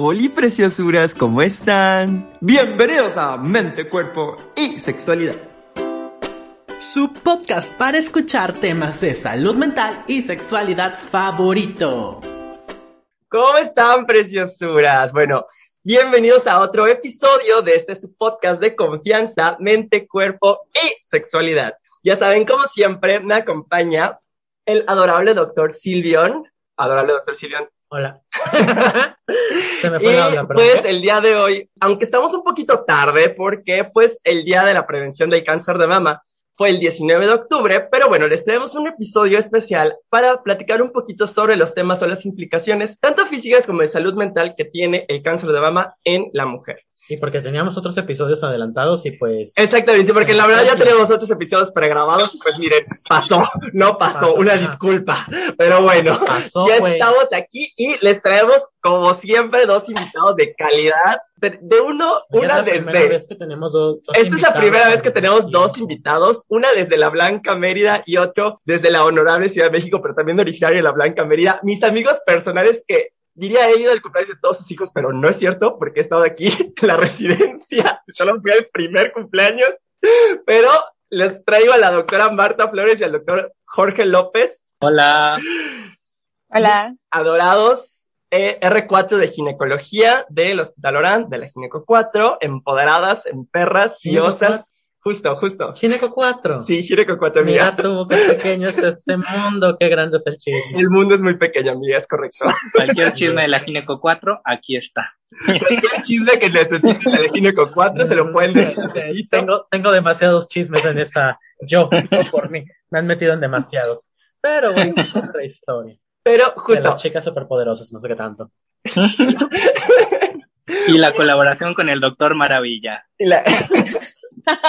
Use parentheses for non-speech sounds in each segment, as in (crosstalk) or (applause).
Hola preciosuras, ¿cómo están? Bienvenidos a Mente, Cuerpo y Sexualidad. Su podcast para escuchar temas de salud mental y sexualidad favorito. ¿Cómo están preciosuras? Bueno, bienvenidos a otro episodio de este su podcast de confianza, mente, cuerpo y sexualidad. Ya saben, como siempre, me acompaña el adorable doctor Silvion. Adorable doctor Silvion, Hola. (laughs) (laughs) Se me fue la onda, pues el día de hoy, aunque estamos un poquito tarde, porque pues el día de la prevención del cáncer de mama fue el 19 de octubre, pero bueno, les traemos un episodio especial para platicar un poquito sobre los temas o las implicaciones, tanto físicas como de salud mental, que tiene el cáncer de mama en la mujer. Y porque teníamos otros episodios adelantados y pues... Exactamente, porque la verdad ya tenemos otros episodios pregrabados y pues miren, pasó, no pasó, una disculpa. Pero bueno, ya estamos aquí y les traemos como siempre dos invitados de calidad. De, uno, una desde... Vez que tenemos dos, Esta es la primera vez que tenemos dos invitados, una desde la Blanca Mérida y otro desde la Honorable Ciudad de México, pero también originario de la Blanca Mérida. Mis amigos personales que diría he ido al cumpleaños de todos sus hijos, pero no es cierto porque he estado aquí en la residencia. Solo fui al primer cumpleaños, pero les traigo a la doctora Marta Flores y al doctor Jorge López. Hola. Hola. Adorados. Eh, R4 de ginecología del Hospital Orán, de la Gineco 4, empoderadas en perras, diosas, Justo, justo. Gineco 4. Sí, Gineco 4, amiga. Mira tú, qué pequeño es este mundo, qué grande es el chisme. El mundo es muy pequeño, amiga, es correcto. Cualquier chisme de la Gineco 4, aquí está. Cualquier chisme que necesites de la Gineco 4 se lo pueden decir. Tengo, tengo demasiados chismes en esa, yo, por mí, me han metido en demasiados. Pero bueno, es otra historia. Pero justo. De las chicas superpoderosas, no sé qué tanto. (laughs) y la colaboración con el doctor Maravilla. Y la...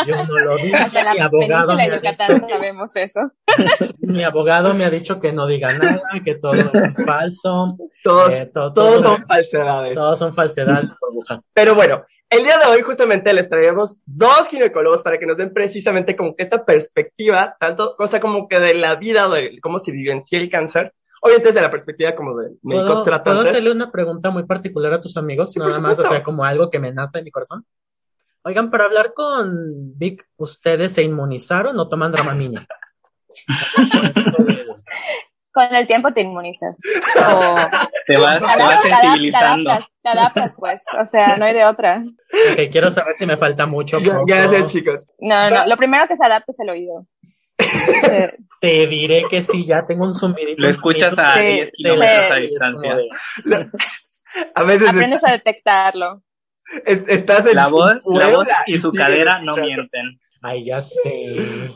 Yo no lo digo. Hasta la mi abogado península de Yucatán sabemos eso. (laughs) Mi abogado me ha dicho que no diga nada, que todo es falso. Todos, todos son falsedades. Todos son falsedades, burbuja. Pero bueno, el día de hoy justamente les traemos dos ginecólogos para que nos den precisamente como que esta perspectiva, tanto cosa como que de la vida, de cómo se vivencia el cáncer, Obviamente desde la perspectiva como de médicos tratantes. ¿Puedo hacerle una pregunta muy particular a tus amigos? Sí, Nada más, o sea, como algo que me nace en mi corazón. Oigan, para hablar con Vic, ¿ustedes se inmunizaron o toman Dramamine? (laughs) Con el tiempo te inmunizas. O te vas, te vas sensibilizando. Te adaptas, pues. O sea, no hay de otra. Ok, quiero saber si me falta mucho. Ya, ya chicos. No, no, lo primero que se adapta es el oído. (laughs) Te diré que sí, ya tengo un zumbidito. Lo escuchas a 10 kilómetros a distancia. (laughs) A veces Aprendes a detectarlo. Estás en la voz, la voz y su cadera no mienten. Ay, ya sé.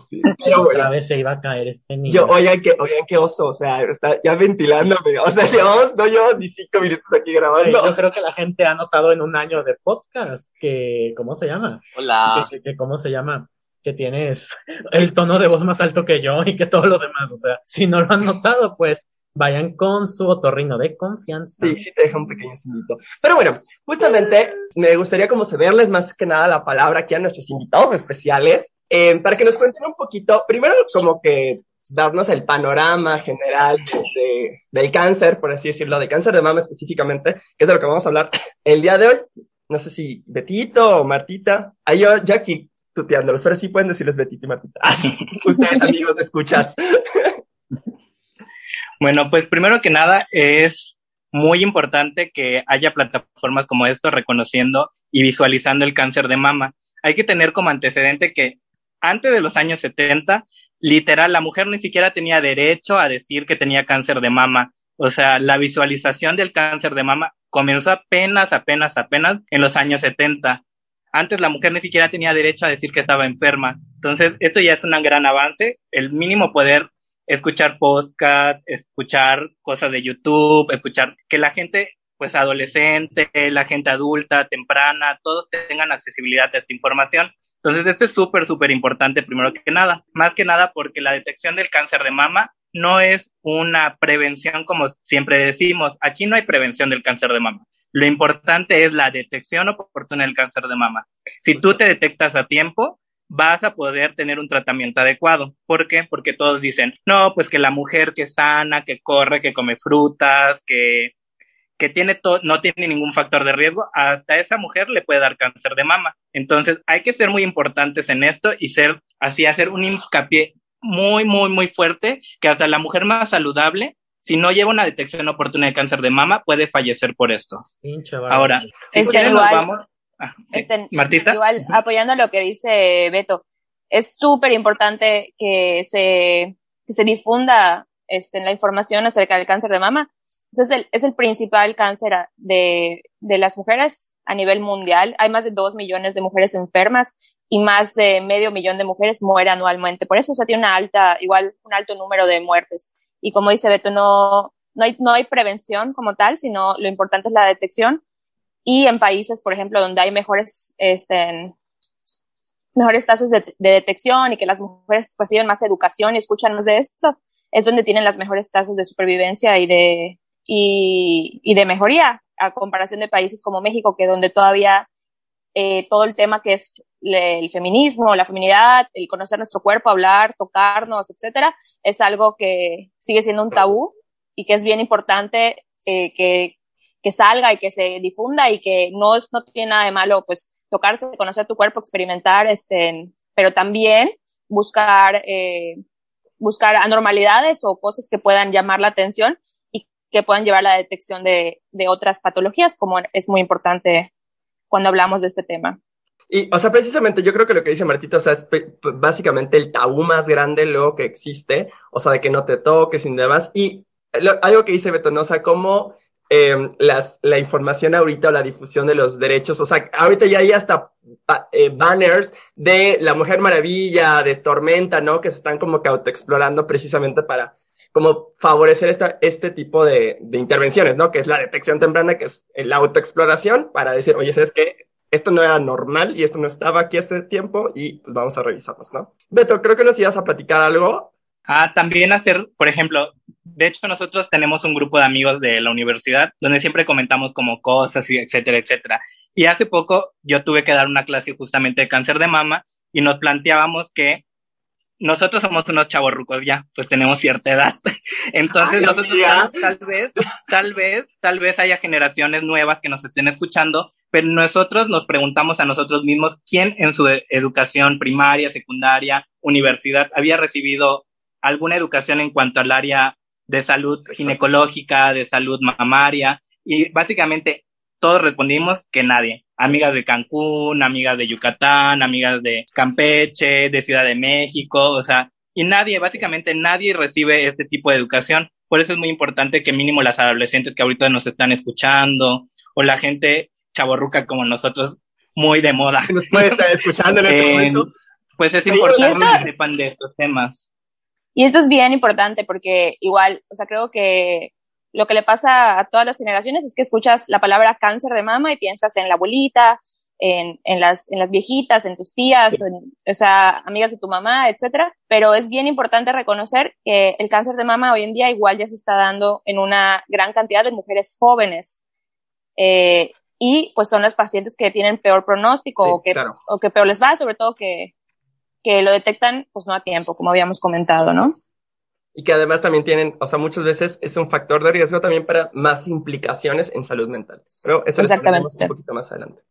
Sí, Otra vez se iba a caer este niño. Yo, oigan que, oigan qué oso, o sea, está ya ventilándome. O sea, (laughs) llevamos, no llevamos ni cinco minutos aquí grabando. Yo creo que la gente ha notado en un año de podcast que, ¿cómo se llama? Hola. Que, que, ¿Cómo se llama? Que tienes el tono de voz más alto que yo y que todos los demás. O sea, si no lo han notado, pues vayan con su otorrino de confianza. Sí, sí te deja un pequeño sumito. Pero bueno, justamente me gustaría como cederles más que nada la palabra aquí a nuestros invitados especiales, eh, para que nos cuenten un poquito, primero como que darnos el panorama general de, del cáncer, por así decirlo, de cáncer de mama específicamente, que es de lo que vamos a hablar el día de hoy. No sé si Betito o Martita. Ahí yo, aquí tuteándolos, pero sí pueden decirles Betito y Martita. (laughs) Ustedes, amigos, escuchas. Bueno, pues primero que nada es muy importante que haya plataformas como esto reconociendo y visualizando el cáncer de mama. Hay que tener como antecedente que antes de los años 70, literal, la mujer ni siquiera tenía derecho a decir que tenía cáncer de mama. O sea, la visualización del cáncer de mama comenzó apenas, apenas, apenas en los años 70. Antes la mujer ni siquiera tenía derecho a decir que estaba enferma. Entonces, esto ya es un gran avance. El mínimo poder escuchar podcast, escuchar cosas de YouTube, escuchar que la gente, pues adolescente, la gente adulta, temprana, todos tengan accesibilidad a esta información. Entonces, esto es súper, súper importante, primero que nada. Más que nada porque la detección del cáncer de mama no es una prevención como siempre decimos. Aquí no hay prevención del cáncer de mama. Lo importante es la detección oportuna del cáncer de mama. Si tú te detectas a tiempo, vas a poder tener un tratamiento adecuado. ¿Por qué? Porque todos dicen, no, pues que la mujer que sana, que corre, que come frutas, que, que tiene todo, no tiene ningún factor de riesgo, hasta esa mujer le puede dar cáncer de mama. Entonces, hay que ser muy importantes en esto y ser, así, hacer un hincapié muy, muy, muy fuerte, que hasta la mujer más saludable si no lleva una detección oportuna de cáncer de mama, puede fallecer por esto. Ahora, si quieren, nos vamos. Ah, este, Martita. Igual, apoyando lo que dice Beto, es súper importante que se, que se difunda este, la información acerca del cáncer de mama. Entonces, es el, es el principal cáncer de, de las mujeres a nivel mundial. Hay más de dos millones de mujeres enfermas y más de medio millón de mujeres mueren anualmente. Por eso o se tiene una alta, igual un alto número de muertes. Y como dice Beto, no, no, hay, no hay prevención como tal, sino lo importante es la detección. Y en países, por ejemplo, donde hay mejores, este, mejores tasas de, detección y que las mujeres reciben más educación y escuchan más de esto, es donde tienen las mejores tasas de supervivencia y de, y, y de mejoría, a comparación de países como México, que donde todavía eh, todo el tema que es el feminismo, la feminidad, el conocer nuestro cuerpo, hablar, tocarnos, etcétera, es algo que sigue siendo un tabú y que es bien importante eh, que, que salga y que se difunda y que no, es, no tiene nada de malo, pues, tocarse, conocer tu cuerpo, experimentar, este, pero también buscar, eh, buscar anormalidades o cosas que puedan llamar la atención y que puedan llevar a la detección de, de otras patologías, como es muy importante cuando hablamos de este tema. Y, o sea, precisamente yo creo que lo que dice Martita, o sea, es básicamente el tabú más grande luego que existe, o sea, de que no te toques y demás. Y algo que dice Beto, ¿no? O sea, cómo eh, las, la información ahorita o la difusión de los derechos, o sea, ahorita ya hay hasta eh, banners de la Mujer Maravilla, de Tormenta, ¿no? Que se están como que autoexplorando precisamente para como favorecer esta, este tipo de, intervenciones, ¿no? Que es la detección temprana, que es la autoexploración, para decir, oye, ¿sabes qué? Esto no era normal y esto no estaba aquí este tiempo y pues vamos a revisarlos, ¿no? Beto, creo que nos ibas a platicar algo. Ah, también hacer, por ejemplo, de hecho nosotros tenemos un grupo de amigos de la universidad donde siempre comentamos como cosas y etcétera, etcétera. Y hace poco yo tuve que dar una clase justamente de cáncer de mama y nos planteábamos que nosotros somos unos chavorrucos ya, pues tenemos cierta edad. (laughs) Entonces nosotros tal, vez, tal vez, tal vez haya generaciones nuevas que nos estén escuchando, pero nosotros nos preguntamos a nosotros mismos quién en su educación primaria, secundaria, universidad había recibido alguna educación en cuanto al área de salud ginecológica, de salud mamaria, y básicamente todos respondimos que nadie. Amigas de Cancún, amigas de Yucatán, amigas de Campeche, de Ciudad de México, o sea, y nadie, básicamente nadie recibe este tipo de educación. Por eso es muy importante que mínimo las adolescentes que ahorita nos están escuchando o la gente chaborruca como nosotros, muy de moda. Nos puede estar escuchando en este (laughs) momento. Pues es importante que sepan de estos temas. Y esto es bien importante porque igual, o sea, creo que lo que le pasa a todas las generaciones es que escuchas la palabra cáncer de mama y piensas en la abuelita, en, en, las, en las viejitas, en tus tías, o sea, amigas de tu mamá, etcétera. Pero es bien importante reconocer que el cáncer de mama hoy en día igual ya se está dando en una gran cantidad de mujeres jóvenes. Eh, y pues son las pacientes que tienen peor pronóstico o, que, o que peor les va, sobre todo que, que lo detectan pues no a tiempo, como habíamos comentado, ¿no? y que además también tienen, o sea, muchas veces es un factor de riesgo también para más implicaciones en salud mental. Pero eso lo veremos un poquito más adelante.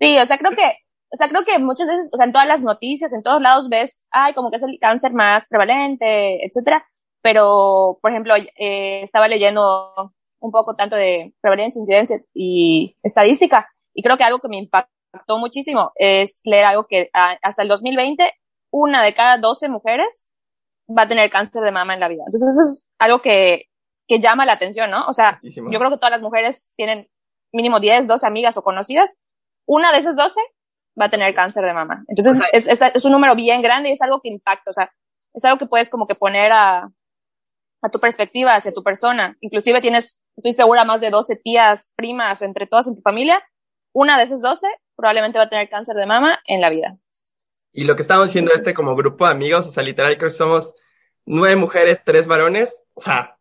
Sí, o sea, creo que, o sea, creo que muchas veces, o sea, en todas las noticias, en todos lados ves, ay, como que es el cáncer más prevalente, etcétera. Pero, por ejemplo, eh, estaba leyendo un poco tanto de prevalencia, incidencia y estadística, y creo que algo que me impactó muchísimo es leer algo que ah, hasta el 2020, una de cada 12 mujeres va a tener cáncer de mama en la vida. Entonces eso es algo que, que llama la atención, ¿no? O sea, yo creo que todas las mujeres tienen mínimo 10, 12 amigas o conocidas. Una de esas 12 va a tener cáncer de mama. Entonces es, es, es, un número bien grande y es algo que impacta, o sea, es algo que puedes como que poner a, a tu perspectiva hacia tu persona. Inclusive tienes, estoy segura, más de 12 tías, primas, entre todas en tu familia. Una de esas 12 probablemente va a tener cáncer de mama en la vida. Y lo que estamos diciendo este como grupo de amigos, o sea, literal creo que somos nueve mujeres, tres varones, o sea,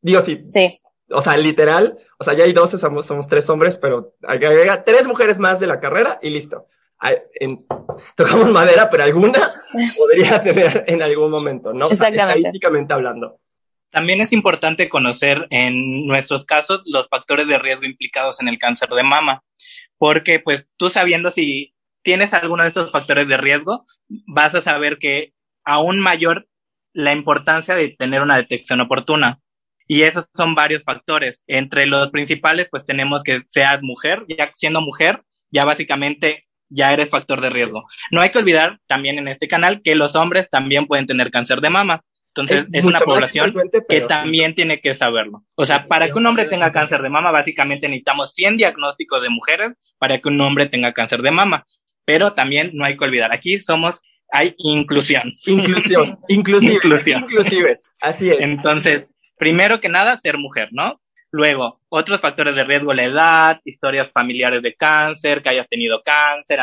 digo sí. Sí. O sea, literal, o sea, ya hay 12, somos, somos tres hombres, pero agrega tres mujeres más de la carrera y listo. (laughs) tocamos madera, pero alguna (laughs) podría tener en algún momento, ¿no? Exactamente. estadísticamente hablando. También es importante conocer en nuestros casos los factores de riesgo implicados en el cáncer de mama, porque pues tú sabiendo si tienes alguno de estos factores de riesgo, vas a saber que aún mayor la importancia de tener una detección oportuna. Y esos son varios factores. Entre los principales, pues tenemos que seas mujer, ya siendo mujer, ya básicamente ya eres factor de riesgo. No hay que olvidar también en este canal que los hombres también pueden tener cáncer de mama. Entonces, es, una población que también tiene que saberlo. O sea, para que un hombre tenga cáncer de mama, básicamente necesitamos 100 diagnósticos de mujeres para que un hombre tenga cáncer de mama. Pero también no hay que olvidar, aquí somos, hay inclusión. Inclusión, inclusive, (laughs) inclusión. inclusive, así es. Entonces, primero que nada, ser mujer, ¿no? Luego, otros factores de riesgo, la edad, historias familiares de cáncer, que hayas tenido cáncer,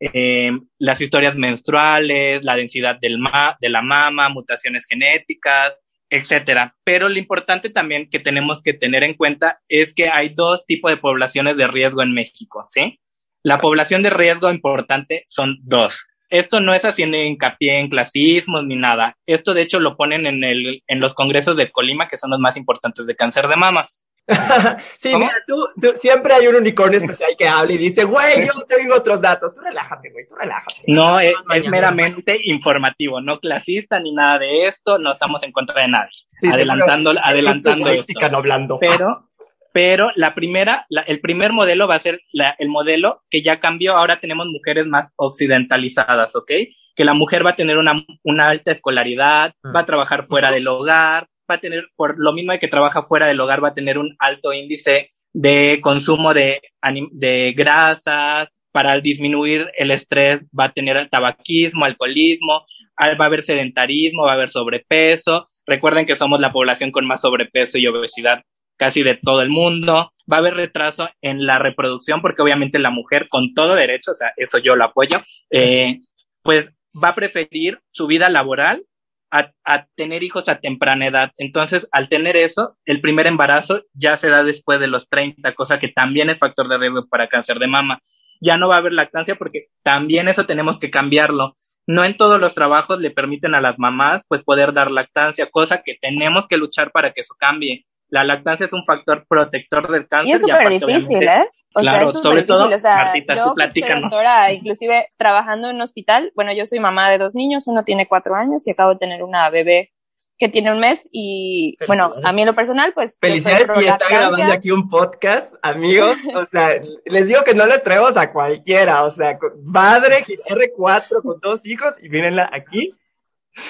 eh, las historias menstruales, la densidad del ma de la mama, mutaciones genéticas, etcétera. Pero lo importante también que tenemos que tener en cuenta es que hay dos tipos de poblaciones de riesgo en México, ¿sí? La población de riesgo importante son dos. Esto no es haciendo hincapié en clasismos ni nada. Esto de hecho lo ponen en, el, en los congresos de Colima, que son los más importantes de cáncer de mama. (laughs) sí, mira, tú, siempre hay un unicornio especial que habla y dice, güey, yo tengo otros datos. Tú relájate, güey, tú relájate. No, es, meramente informativo, no clasista ni nada de esto, no estamos en contra de nadie. adelantando, adelantando esto. hablando. Pero, pero la primera, el primer modelo va a ser el modelo que ya cambió, ahora tenemos mujeres más occidentalizadas, ¿ok? Que la mujer va a tener una, una alta escolaridad, va a trabajar fuera del hogar, va a tener, por lo mismo de que trabaja fuera del hogar, va a tener un alto índice de consumo de, de grasas, para disminuir el estrés va a tener tabaquismo, alcoholismo, va a haber sedentarismo, va a haber sobrepeso. Recuerden que somos la población con más sobrepeso y obesidad casi de todo el mundo. Va a haber retraso en la reproducción porque obviamente la mujer con todo derecho, o sea, eso yo lo apoyo, eh, pues va a preferir su vida laboral a, tener hijos a temprana edad. Entonces, al tener eso, el primer embarazo ya se da después de los 30, cosa que también es factor de riesgo para cáncer de mama. Ya no va a haber lactancia porque también eso tenemos que cambiarlo. No en todos los trabajos le permiten a las mamás pues poder dar lactancia, cosa que tenemos que luchar para que eso cambie. La lactancia es un factor protector del cáncer. Y es súper difícil, ¿eh? O claro, sea, es sobre todo, o sea, Martita, yo soy doctora, inclusive trabajando en un hospital, bueno, yo soy mamá de dos niños, uno tiene cuatro años y acabo de tener una bebé que tiene un mes y, bueno, a mí en lo personal, pues... Felicidades y está grabando aquí un podcast, amigos, o sea, les digo que no les traemos a cualquiera, o sea, madre R4 con dos hijos y mírenla aquí.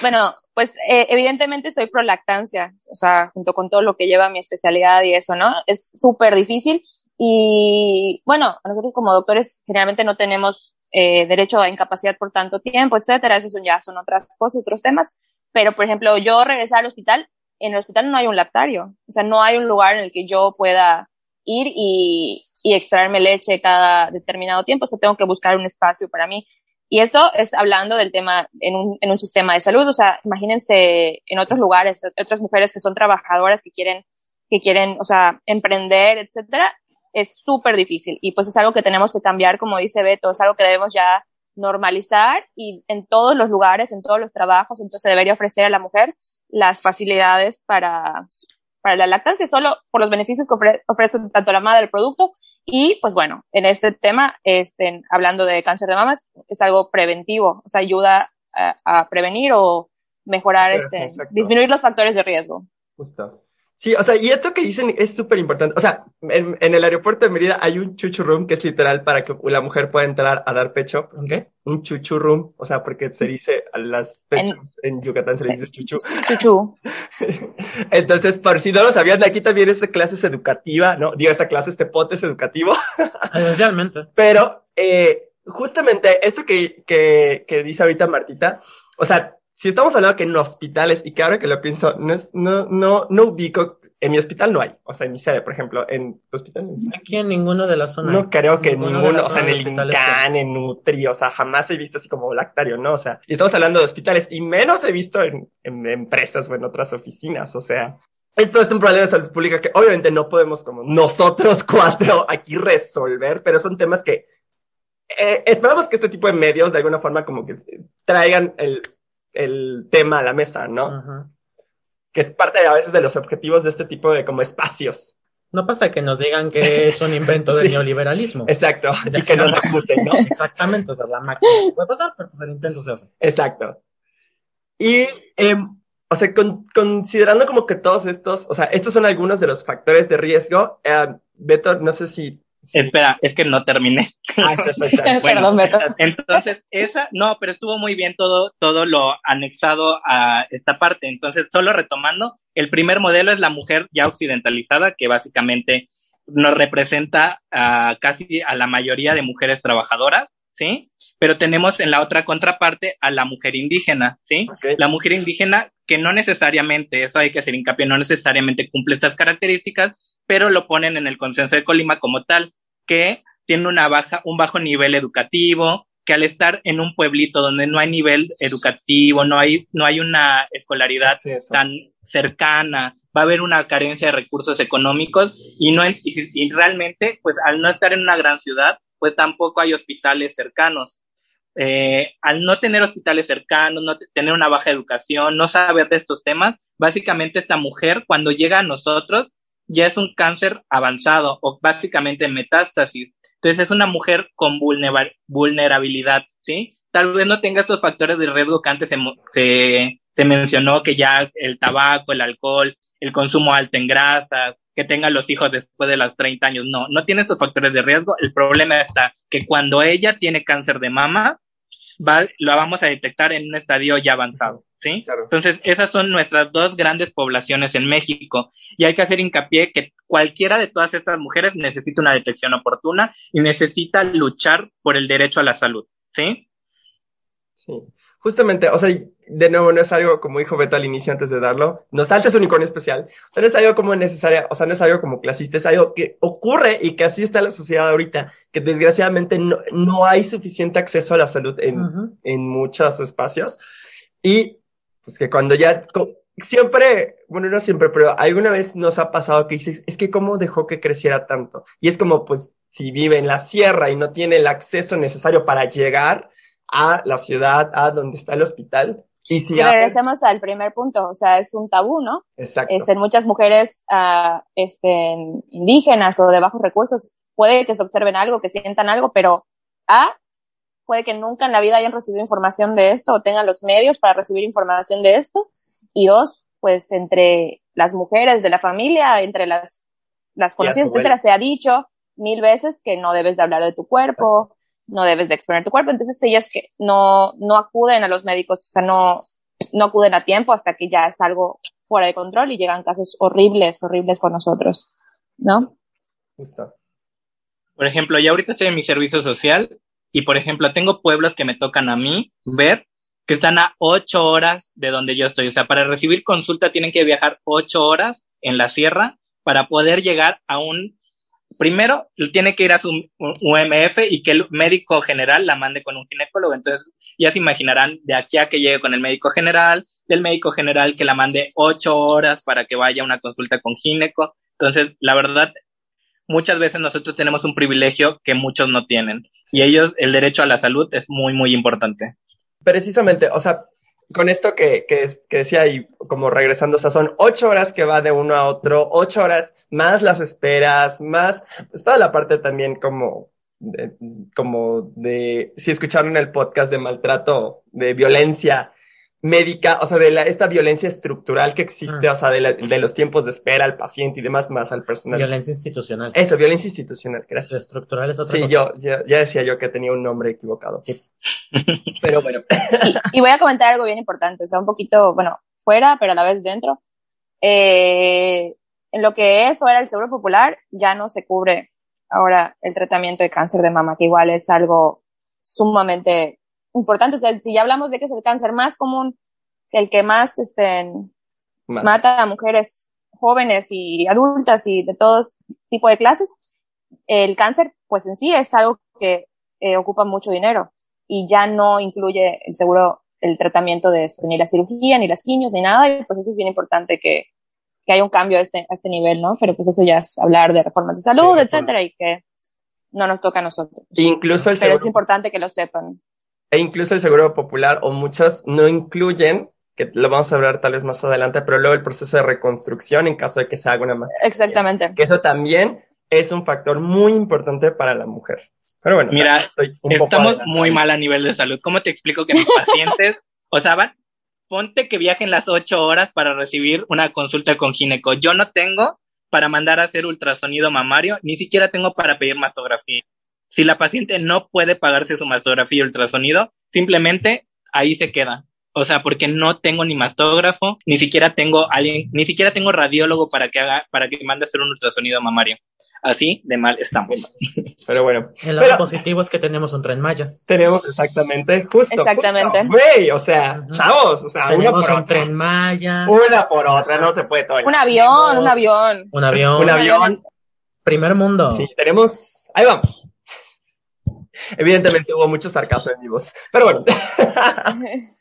Bueno, pues eh, evidentemente soy pro lactancia, o sea, junto con todo lo que lleva mi especialidad y eso, ¿no? Es súper difícil y bueno, nosotros como doctores generalmente no tenemos eh, derecho a incapacidad por tanto tiempo, etcétera. Eso ya son otras cosas, otros temas. Pero, por ejemplo, yo regresé al hospital, en el hospital no hay un lactario. O sea, no hay un lugar en el que yo pueda ir y, y extraerme leche cada determinado tiempo. O sea, tengo que buscar un espacio para mí. Y esto es hablando del tema en un, en un sistema de salud. O sea, imagínense en otros lugares, otras mujeres que son trabajadoras, que quieren, que quieren, o sea, emprender, etcétera es súper difícil y pues es algo que tenemos que cambiar, como dice Beto, es algo que debemos ya normalizar y en todos los lugares, en todos los trabajos, entonces debería ofrecer a la mujer las facilidades para, para la lactancia, solo por los beneficios que ofrece, tanto la madre del producto y pues bueno, en este tema, este, hablando de cáncer de mamas, es algo preventivo, o sea, ayuda a, prevenir o mejorar, este, disminuir los factores de riesgo. Justo. Sí, o sea, y esto que dicen es súper importante. O sea, en, el aeropuerto de Mérida hay un chuchu room que es literal para que la mujer pueda entrar a dar pecho. ¿Qué? Un chuchu room, o sea, porque se dice a las pechos en, Yucatán se dice chuchu. Chuchu. (laughs) Entonces, por si no lo sabían, aquí también esta clase es educativa, ¿no? Digo, esta clase, este pote es educativo. (laughs) Realmente. Pero, eh, justamente esto que, que, que dice ahorita Martita, o sea, si estamos hablando que en hospitales, y que ahora que lo pienso, no, es, no, no, no ubico, en mi hospital no hay, o sea, en mi sede, por ejemplo, en tu hospital. Aquí en ninguno de las zonas. No creo que ninguno, ninguno o sea, en el INCAN, en Nutri, o sea, jamás he visto así como lactario, ¿no? O sea, y estamos hablando de hospitales, y menos he visto en, en empresas o en otras oficinas, o sea, esto es un problema de salud pública que obviamente no podemos como nosotros (laughs) cuatro aquí resolver, pero son temas que eh, esperamos que este tipo de medios de alguna forma como que traigan el el tema a la mesa, ¿no? Que es parte a veces de los objetivos de este tipo de como espacios. No pasa que nos digan que es un invento del (laughs) neoliberalismo. Exacto, y que nos acusen, ¿no? (laughs) Exactamente, o sea, la máxima puede pasar, pero pues el intento se hace. Exacto. Y, em, o sea, considerando como que todos estos, o sea, estos son algunos de los factores de riesgo, eh, Beto, no sé si Espera, es que no terminé. Ah, (laughs) bueno, entonces, esa, no, pero estuvo muy bien todo, todo lo anexado a esta parte. Entonces, solo retomando, el primer modelo es la mujer ya occidentalizada, que básicamente nos representa a casi a la mayoría de mujeres trabajadoras, ¿sí? Pero tenemos en la otra contraparte a la mujer indígena, ¿sí? La mujer indígena que no necesariamente, eso hay que hacer hincapié, no necesariamente cumple estas características, pero lo ponen en el consenso de Colima como tal, que tiene una baja, un bajo nivel educativo, que al estar en un pueblito donde no hay nivel educativo, no hay, no hay una escolaridad tan cercana, va a haber una carencia de recursos económicos y no y, realmente, pues al no estar en una gran ciudad, pues tampoco hay hospitales cercanos. Eh, al no tener hospitales cercanos, no tener una baja educación, no saber de estos temas, básicamente esta mujer cuando llega a nosotros ya es un cáncer avanzado o básicamente metástasis. Entonces es una mujer con vulnerabilidad, ¿sí? Tal vez no tenga estos factores de riesgo que antes se, se, mencionó, que ya el tabaco, el alcohol, el consumo alto en grasa, que tenga los hijos después de los 30 años. No, no tiene estos factores de riesgo. El problema está que cuando ella tiene cáncer de mama, va, lo vamos a detectar en un estadio ya avanzado. ¿sí? Entonces, esas son nuestras dos grandes poblaciones en México y hay que hacer hincapié que cualquiera de todas estas mujeres necesita una detección oportuna y necesita luchar por el derecho a la salud, ¿sí? Sí. Justamente, o sea, de nuevo, no es algo como dijo Beto al inicio antes de darlo, no saltes unicornio especial, o sea, no es algo como necesaria, o sea, no es algo como clasista, es algo que ocurre y que así está la sociedad ahorita, que desgraciadamente no, no hay suficiente acceso a la salud en, en muchos espacios. Y pues que cuando ya, siempre, bueno, no siempre, pero alguna vez nos ha pasado que dices, es que cómo dejó que creciera tanto. Y es como, pues, si vive en la sierra y no tiene el acceso necesario para llegar a la ciudad, a donde está el hospital. Y si regresemos al primer punto, o sea, es un tabú, ¿no? Exacto. Este, muchas mujeres uh, este, indígenas o de bajos recursos puede que se observen algo, que sientan algo, pero A, puede que nunca en la vida hayan recibido información de esto o tengan los medios para recibir información de esto. Y dos, pues entre las mujeres de la familia, entre las, las conocidas, etcétera, se ha dicho mil veces que no debes de hablar de tu cuerpo, no debes de exponer tu cuerpo. Entonces ellas que no, no acuden a los médicos, o sea, no, no acuden a tiempo hasta que ya es algo fuera de control y llegan casos horribles, horribles con nosotros, ¿no? Justo. Por ejemplo, ya ahorita estoy en mi servicio social y por ejemplo, tengo pueblos que me tocan a mí ver que están a ocho horas de donde yo estoy. O sea, para recibir consulta tienen que viajar ocho horas en la sierra para poder llegar a un, primero tiene que ir a su UMF y que el médico general la mande con un ginecólogo. Entonces, ya se imaginarán de aquí a que llegue con el médico general, del médico general que la mande ocho horas para que vaya a una consulta con gineco. Entonces, la verdad, muchas veces nosotros tenemos un privilegio que muchos no tienen. Y ellos, el derecho a la salud es muy, muy importante. Precisamente, o sea, con esto que, que, que decía y como regresando, o sea, son ocho horas que va de uno a otro, ocho horas más las esperas, más, pues toda la parte también como, como de, si escucharon el podcast de maltrato, de violencia médica, o sea, de la, esta violencia estructural que existe, ah. o sea, de, de, los tiempos de espera al paciente y demás, más al personal. Violencia institucional. Eso, violencia institucional, gracias. Estructural es otra sí, yo ya, decía yo que tenía un nombre equivocado. Sí. (laughs) pero bueno. (laughs) y, voy a comentar algo bien importante, o sea, un poquito, bueno, fuera, pero a la vez dentro. Eh, en lo que es o era el Seguro Popular, ya no se cubre ahora el tratamiento de cáncer de mama, que igual es algo sumamente importante. O sea, si ya hablamos de que es el cáncer más común el que más, este, mata a mujeres jóvenes y adultas y de todo tipo de clases, el cáncer, pues en sí es algo que eh, ocupa mucho dinero y ya no incluye el seguro el tratamiento de esto, ni la cirugía, ni las quimios, ni nada, y pues eso es bien importante que, que haya un cambio a este, a este nivel, ¿no? Pero pues eso ya es hablar de reformas de salud, etcétera, y que no nos toca a nosotros. Incluso el Pero es importante que lo sepan. E incluso el seguro popular o muchas no incluyen que lo vamos a hablar tal vez más adelante, pero luego el proceso de reconstrucción en caso de que se haga una más. Exactamente. Que eso también es un factor muy importante para la mujer. Pero bueno, mira, estamos muy mal a nivel de salud. ¿Cómo te explico que mis pacientes, (laughs) o sea, van, ponte que viajen las ocho horas para recibir una consulta con gineco. Yo no tengo para mandar a hacer ultrasonido mamario, ni siquiera tengo para pedir mastografía. Si la paciente no puede pagarse su mastografía y ultrasonido, simplemente ahí se queda. O sea, porque no tengo ni mastógrafo, ni siquiera tengo alguien, ni siquiera tengo radiólogo para que haga, para que mande a hacer un ultrasonido mamario. Así de mal estamos. (laughs) Pero bueno. El lado positivo es que tenemos un tren Maya. Tenemos exactamente, justo. Exactamente. Güey, o sea, chavos, o sea, tenemos un tren Maya. Una por otra, no se puede todo. Un avión, un avión. Un avión. Un avión. Primer mundo. Sí, tenemos, ahí vamos. (laughs) Evidentemente hubo mucho sarcasmo en mi voz, pero bueno. (laughs)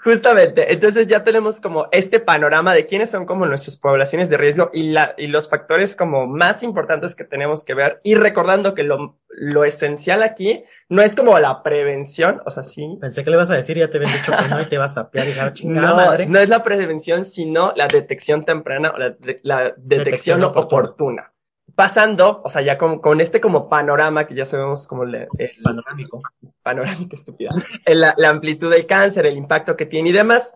Justamente, entonces ya tenemos como este panorama de quiénes son como nuestras poblaciones de riesgo y, la, y los factores como más importantes que tenemos que ver y recordando que lo, lo esencial aquí no es como la prevención, o sea, sí. Pensé que le vas a decir, ya te habían dicho que no y te vas a piar y la chingada no, madre. No es la prevención, sino la detección temprana o la, la detección, detección oportuna. oportuna pasando, o sea, ya con, con, este como panorama que ya sabemos como el, panorámico, panorámico (laughs) estúpida, la, la, amplitud del cáncer, el impacto que tiene y demás,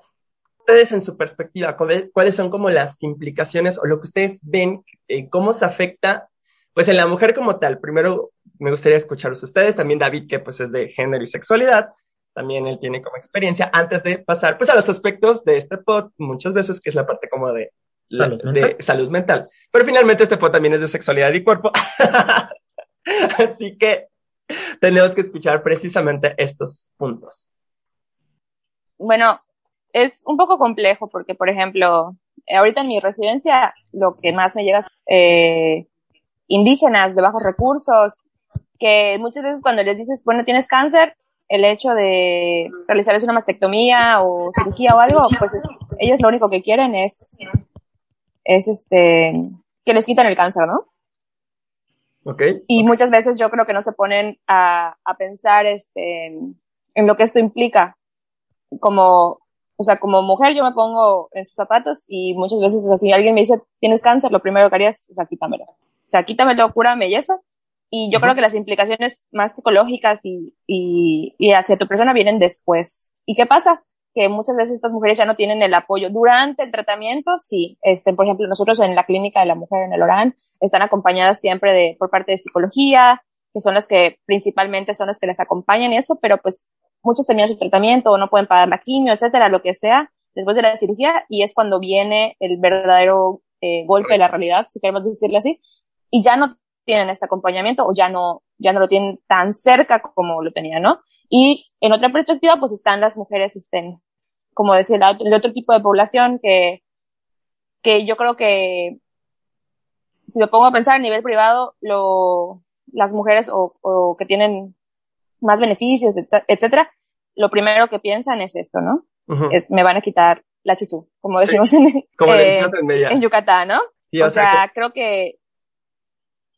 ustedes en su perspectiva, ¿cuáles son como las implicaciones o lo que ustedes ven, eh, cómo se afecta, pues en la mujer como tal? Primero me gustaría escucharlos ustedes, también David, que pues es de género y sexualidad, también él tiene como experiencia, antes de pasar pues a los aspectos de este pod, muchas veces que es la parte como de salud, de mental. salud mental. Pero finalmente este pod también es de sexualidad y cuerpo. (laughs) Así que tenemos que escuchar precisamente estos puntos. Bueno, es un poco complejo porque, por ejemplo, ahorita en mi residencia lo que más me llega es eh, indígenas de bajos recursos, que muchas veces cuando les dices, bueno, tienes cáncer, el hecho de realizarles una mastectomía o cirugía o algo, pues es, ellos lo único que quieren es es este, que les quitan el cáncer, ¿no? Ok. Y muchas veces yo creo que no se ponen a, a pensar este, en lo que esto implica. Como, o sea, como mujer yo me pongo en sus zapatos y muchas veces, o sea, si alguien me dice, tienes cáncer, lo primero que haría es, o sea, quítamelo. O sea, quítamelo, cúrame y eso. Y yo uh -huh. creo que las implicaciones más psicológicas y, y, y hacia tu persona vienen después. ¿Y qué pasa? Que muchas veces estas mujeres ya no tienen el apoyo durante el tratamiento, sí, este, por ejemplo, nosotros en la clínica de la mujer en el ORAN están acompañadas siempre de, por parte de psicología, que son los que principalmente son los que les acompañan y eso, pero pues muchos terminan su tratamiento o no pueden pagar la quimio, etcétera, lo que sea, después de la cirugía, y es cuando viene el verdadero eh, golpe de la realidad, si queremos decirle así, y ya no tienen este acompañamiento o ya no, ya no lo tienen tan cerca como lo tenían, ¿no? Y en otra perspectiva, pues están las mujeres, estén, como decía, el otro tipo de población que, que yo creo que, si me pongo a pensar a nivel privado, lo, las mujeres o, o que tienen más beneficios, etcétera, lo primero que piensan es esto, ¿no? Uh -huh. Es, me van a quitar la chuchu, como decimos sí. en, como eh, en, Yucatán, ¿no? Sí, o, o, sea, sea que... creo que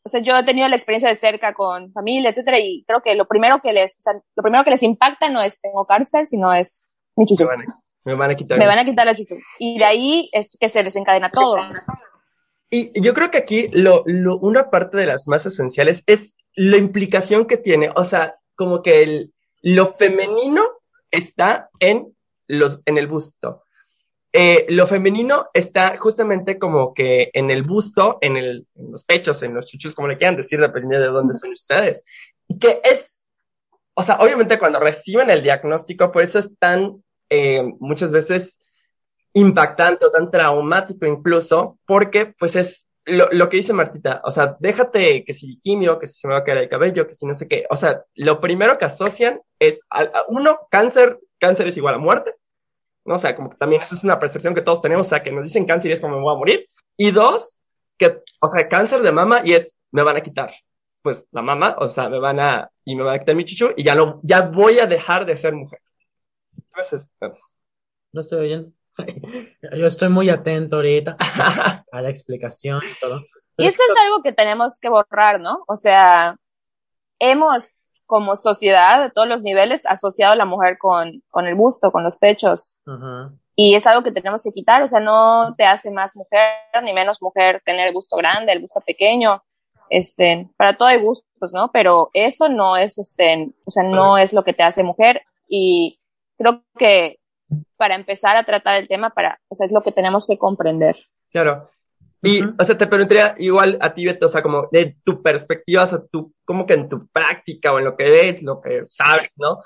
o sea, yo he tenido la experiencia de cerca con familia, etcétera, y creo que lo primero que les, o sea, lo primero que les impacta no es tengo cárcel, sino es mi chuchu. Me van a, me van a quitar. Me van a quitar la chuchu. Y de ahí es que se desencadena todo. Y yo creo que aquí lo, lo, una parte de las más esenciales es la implicación que tiene, o sea, como que el, lo femenino está en los, en el busto. Eh, lo femenino está justamente como que en el busto, en, el, en los pechos, en los chuchos, como le quieran decir, dependiendo de dónde son ustedes. Y que es, o sea, obviamente cuando reciben el diagnóstico, por eso es tan, eh, muchas veces, impactante o tan traumático incluso, porque pues es lo, lo, que dice Martita, o sea, déjate que si quimio, que si se me va a caer el cabello, que si no sé qué, o sea, lo primero que asocian es, a, a uno, cáncer, cáncer es igual a muerte, ¿no? O sea, como que también esa es una percepción que todos tenemos, o sea, que nos dicen cáncer y es como me voy a morir. Y dos, que, o sea, cáncer de mama y es, me van a quitar, pues, la mama, o sea, me van a, y me van a quitar mi chuchu y ya no, ya voy a dejar de ser mujer. Entonces, no estoy oyendo. (laughs) Yo estoy muy atento ahorita a la explicación y todo. y esto es algo que tenemos que borrar, ¿no? O sea, hemos como sociedad de todos los niveles asociado a la mujer con, con el busto, con los pechos. Y es algo que tenemos que quitar, o sea, no te hace más mujer ni menos mujer tener el busto grande, el busto pequeño. Este, para todo hay gustos, ¿no? Pero eso no es, este, o sea, no es lo que te hace mujer y creo que para empezar a tratar el tema, para, o sea, es lo que tenemos que comprender. Claro. Y, o sea, te preguntaría igual a ti, Beto, o sea, como de tu perspectiva, o sea, tú, como que en tu práctica o en lo que ves, lo que sabes, ¿no?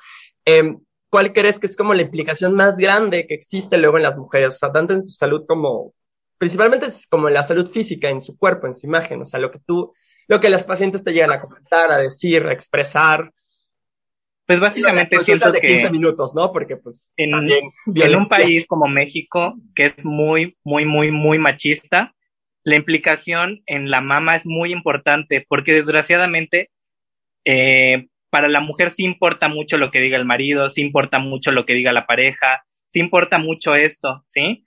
Em, ¿Cuál crees que es como la implicación más grande que existe luego en las mujeres? O sea, tanto en su salud como, principalmente como en la salud física, en su cuerpo, en su imagen, o sea, lo que tú, lo que las pacientes te llegan a comentar, a decir, a expresar, pues básicamente siento de 15 minutos, ¿no? Porque pues en, en un país como México, que es muy, muy, muy, muy machista, la implicación en la mama es muy importante porque desgraciadamente eh, para la mujer sí importa mucho lo que diga el marido, sí importa mucho lo que diga la pareja, sí importa mucho esto, ¿sí?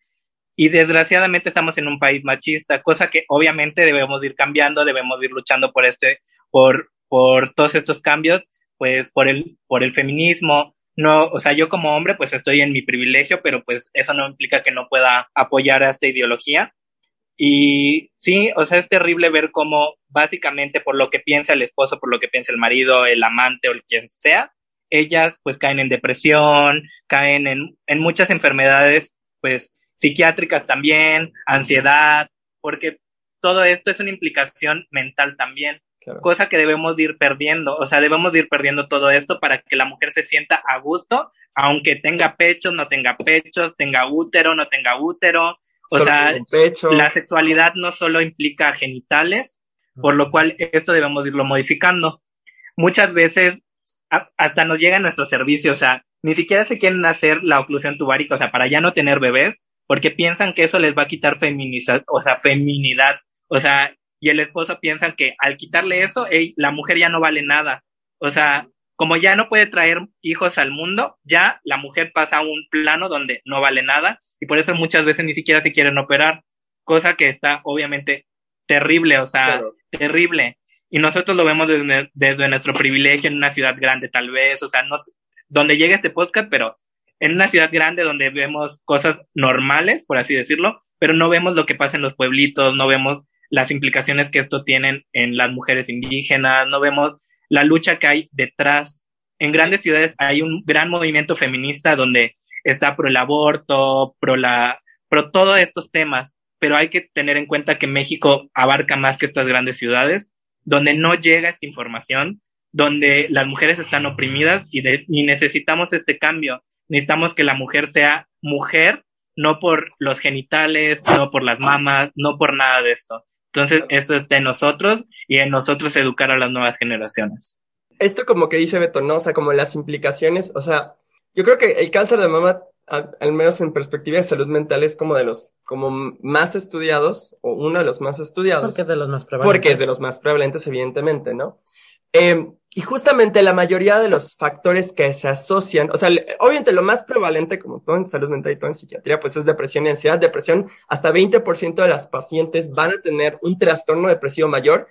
Y desgraciadamente estamos en un país machista, cosa que obviamente debemos ir cambiando, debemos ir luchando por este, por, por todos estos cambios, pues por el, por el feminismo. No, o sea, yo como hombre, pues estoy en mi privilegio, pero pues eso no implica que no pueda apoyar a esta ideología. Y sí, o sea, es terrible ver cómo básicamente por lo que piensa el esposo, por lo que piensa el marido, el amante o el quien sea, ellas pues caen en depresión, caen en, en muchas enfermedades pues psiquiátricas también, ansiedad, porque todo esto es una implicación mental también cosa que debemos ir perdiendo, o sea, debemos ir perdiendo todo esto para que la mujer se sienta a gusto, aunque tenga pechos, no tenga pechos, tenga útero, no tenga útero, o sea, la sexualidad no solo implica genitales, por lo cual esto debemos irlo modificando. Muchas veces hasta nos llega nuestro servicio, o sea, ni siquiera se quieren hacer la oclusión tubárica, o sea, para ya no tener bebés, porque piensan que eso les va a quitar feminidad, o sea, feminidad, o sea, y el esposo piensa que al quitarle eso, la mujer ya no vale nada. O sea, como ya no puede traer hijos al mundo, ya la mujer pasa a un plano donde no vale nada y por eso muchas veces ni siquiera se quieren operar, cosa que está obviamente terrible, o sea, terrible. Y nosotros lo vemos desde, desde, nuestro privilegio en una ciudad grande tal vez, o sea, no donde llega este podcast, pero en una ciudad grande donde vemos cosas normales, por así decirlo, pero no vemos lo que pasa en los pueblitos, no vemos las implicaciones que esto tiene en las mujeres indígenas, no vemos la lucha que hay detrás. En grandes ciudades hay un gran movimiento feminista donde está pro el aborto, pro la, pro todos estos temas, pero hay que tener en cuenta que México abarca más que estas grandes ciudades, donde no llega esta información, donde las mujeres están oprimidas y, y necesitamos este cambio. Necesitamos que la mujer sea mujer, no por los genitales, no por las mamas, no por nada de esto. Entonces, esto está en nosotros y en nosotros educar a las nuevas generaciones. Esto como que dice Beto, ¿no? O sea, como las implicaciones, o sea, yo creo que el cáncer de mama, al menos en perspectiva de salud mental, es como de los como más estudiados, o uno de los más estudiados. Porque es de los más prevalentes. Porque es de los más prevalentes, evidentemente, ¿no? Eh, y justamente la mayoría de los factores que se asocian, o sea, obviamente lo más prevalente, como todo en salud mental y todo en psiquiatría, pues es depresión y ansiedad. Depresión, hasta 20% de las pacientes van a tener un trastorno depresivo mayor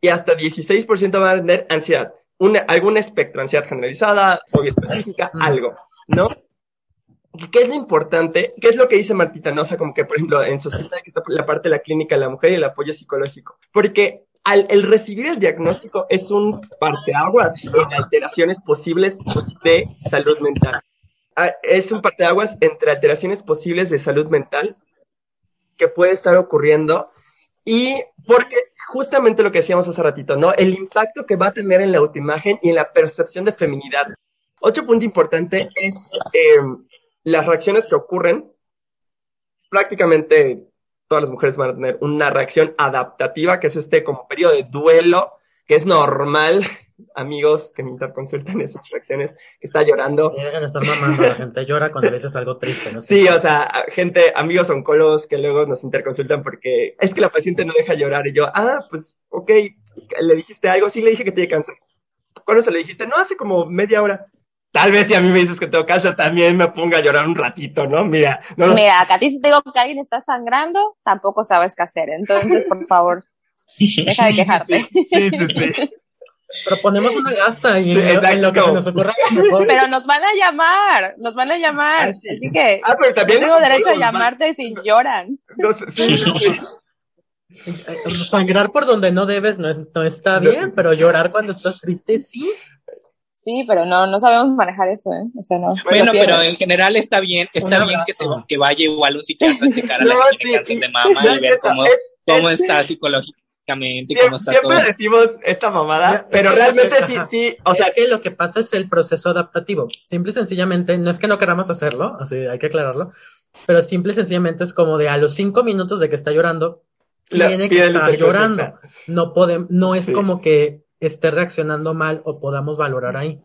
y hasta 16% van a tener ansiedad, una, algún espectro, ansiedad generalizada, fobia específica, algo, ¿no? ¿Qué es lo importante? ¿Qué es lo que dice Martita? No, o sea, como que, por ejemplo, en sociedad que está la parte de la clínica de la mujer y el apoyo psicológico. Porque al, el recibir el diagnóstico es un parteaguas en alteraciones posibles de salud mental. Ah, es un parteaguas entre alteraciones posibles de salud mental que puede estar ocurriendo y porque justamente lo que decíamos hace ratito, ¿no? El impacto que va a tener en la autoimagen y en la percepción de feminidad. Otro punto importante es em, las reacciones que ocurren prácticamente todas las mujeres van a tener una reacción adaptativa, que es este como periodo de duelo, que es normal (laughs) amigos que me interconsultan (laughs) esas reacciones, que está llorando. Llegan a estar mamando, la gente llora cuando le dices algo triste, ¿no? Sí, o sea, gente, amigos oncólogos que luego nos interconsultan porque es que la paciente no deja llorar y yo, ah, pues, ok, le dijiste algo, sí le dije que tiene cáncer. ¿Cuándo se le dijiste? No, hace como media hora. Tal vez si a mí me dices que tengo cáncer, también me ponga a llorar un ratito, ¿no? Mira, no Mira, acá a ti si te digo que alguien está sangrando, tampoco sabes qué hacer. Entonces, por favor, (laughs) deja de quejarte. Sí, sí, sí. Pero ponemos una gasa y en lo que se nos ocurra. (laughs) Pero nos van a llamar, nos van a llamar. Ah, Así que ah, pero también tengo derecho a llamarte si lloran. (laughs) Sangrar por donde no debes no, no está bien, pero llorar cuando estás triste sí. Sí, pero no, no sabemos manejar eso, ¿eh? O sea, no. Bueno, pero en general está bien, está bien que, se, que vaya igual un psiquiatra a (laughs) checar a la sí, de mama y ver cómo, cómo está psicológicamente, cómo está siempre decimos esta mamada, pero realmente sí, sí, o sea. que lo que pasa es el proceso adaptativo. Simple y sencillamente, no es que no queramos hacerlo, así hay que aclararlo, pero simple y sencillamente es como de a los cinco minutos de que está llorando, tiene que estar llorando. No podemos, no es como que esté reaccionando mal o podamos valorar ahí.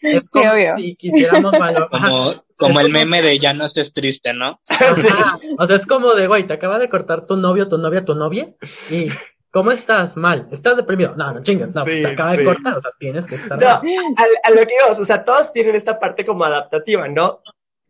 Es como si quisiéramos valorar. Como, (laughs) como el meme de ya no estés triste, ¿no? (laughs) O sea, es como de, güey, te acaba de cortar tu novio, tu novia, tu novia, y ¿Cómo estás? Mal. ¿Estás deprimido? No, no chingas, no, te acaba de cortar, o sea, tienes que estar. No, a, a, lo que digo, o sea, todos tienen esta parte como adaptativa, ¿no?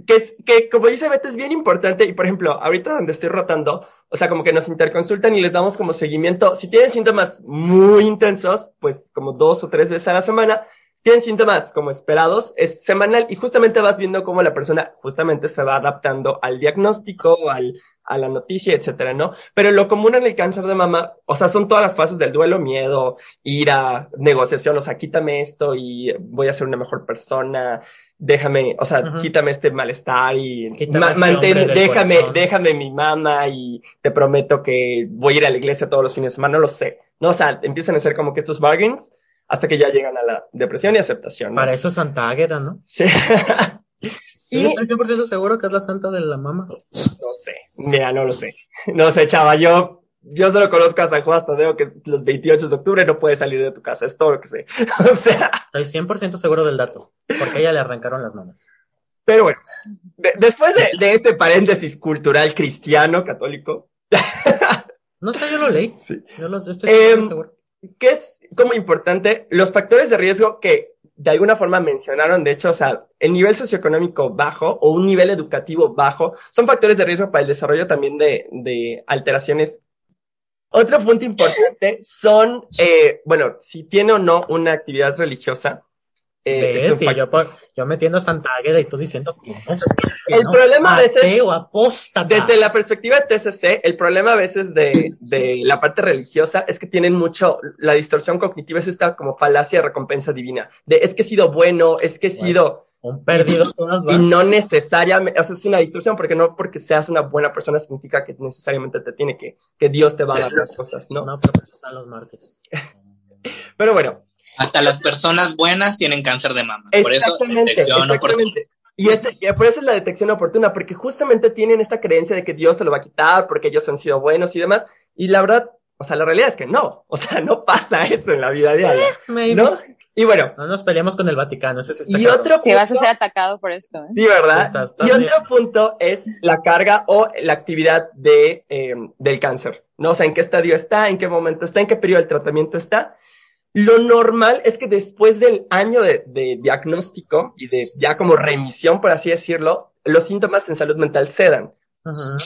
Que, es, que como dice Beto es bien importante y por ejemplo, ahorita donde estoy rotando, o sea, como que nos interconsultan y les damos como seguimiento, si tienen síntomas muy intensos, pues como dos o tres veces a la semana, tienen síntomas como esperados, es semanal y justamente vas viendo cómo la persona justamente se va adaptando al diagnóstico, al, a la noticia, etcétera, ¿no? Pero lo común en el cáncer de mama, o sea, son todas las fases del duelo, miedo, ira, negociación, o sea, quítame esto y voy a ser una mejor persona, déjame, o sea, quítame este malestar y mantén, déjame, déjame mi mamá y te prometo que voy a ir a la iglesia todos los fines de semana, no lo sé. No, o sea, empiezan a ser como que estos bargains hasta que ya llegan a la depresión y aceptación. Para eso es Santa Águeda, ¿no? Sí. (laughs) y... Estoy 100% seguro que es la santa de la mamá. No sé, mira, no lo sé. No sé, chava, yo yo solo conozco a San Juan Tadeo que los 28 de octubre no puede salir de tu casa, es todo lo que sé. (laughs) o sea. Estoy 100% seguro del dato, porque a ella le arrancaron las manos. Pero bueno, después de, este paréntesis cultural cristiano, católico. no sé, yo lo leí. Sí. Yo lo estoy em, seguro. ¿Qué es como importante? Los factores de riesgo que de alguna forma mencionaron, de hecho, o sea, el nivel socioeconómico bajo o un nivel educativo bajo son factores de riesgo para el desarrollo también de, de alteraciones otro punto importante son, eh, bueno, si tiene o no una actividad religiosa. Eh, sí, yo, yo, metiendo a Santa Águeda y tú diciendo que El problema a veces, desde la perspectiva de TCC, el problema a veces de, de, la parte religiosa es que tienen mucho, la distorsión cognitiva es esta como falacia de recompensa divina, de es que he sido bueno, es que he sido un perdido todas Y no necesariamente, o sea, es una distorsión, porque no porque seas una buena persona significa que necesariamente te tiene que, que Dios te va a dar las cosas, ¿no? No, pero están los mártires. (laughs) pero bueno. Hasta las personas buenas tienen cáncer de mama. Por eso, detección oportuna. Y, este, y por eso es la detección oportuna, porque justamente tienen esta creencia de que Dios se lo va a quitar, porque ellos han sido buenos y demás. Y la verdad, o sea, la realidad es que no. O sea, no pasa eso en la vida diaria. Eh, ¿No? Y bueno. No nos peleamos con el Vaticano. y otro si vas a ser atacado por esto. ¿eh? Sí, ¿verdad? y otro punto es la carga o la actividad de, eh, del cáncer. ¿no? O sea, en qué estadio está, en qué momento está, en qué periodo del tratamiento está. Lo normal es que después del año de, de diagnóstico y de ya como remisión, por así decirlo, los síntomas en salud mental cedan. Ajá.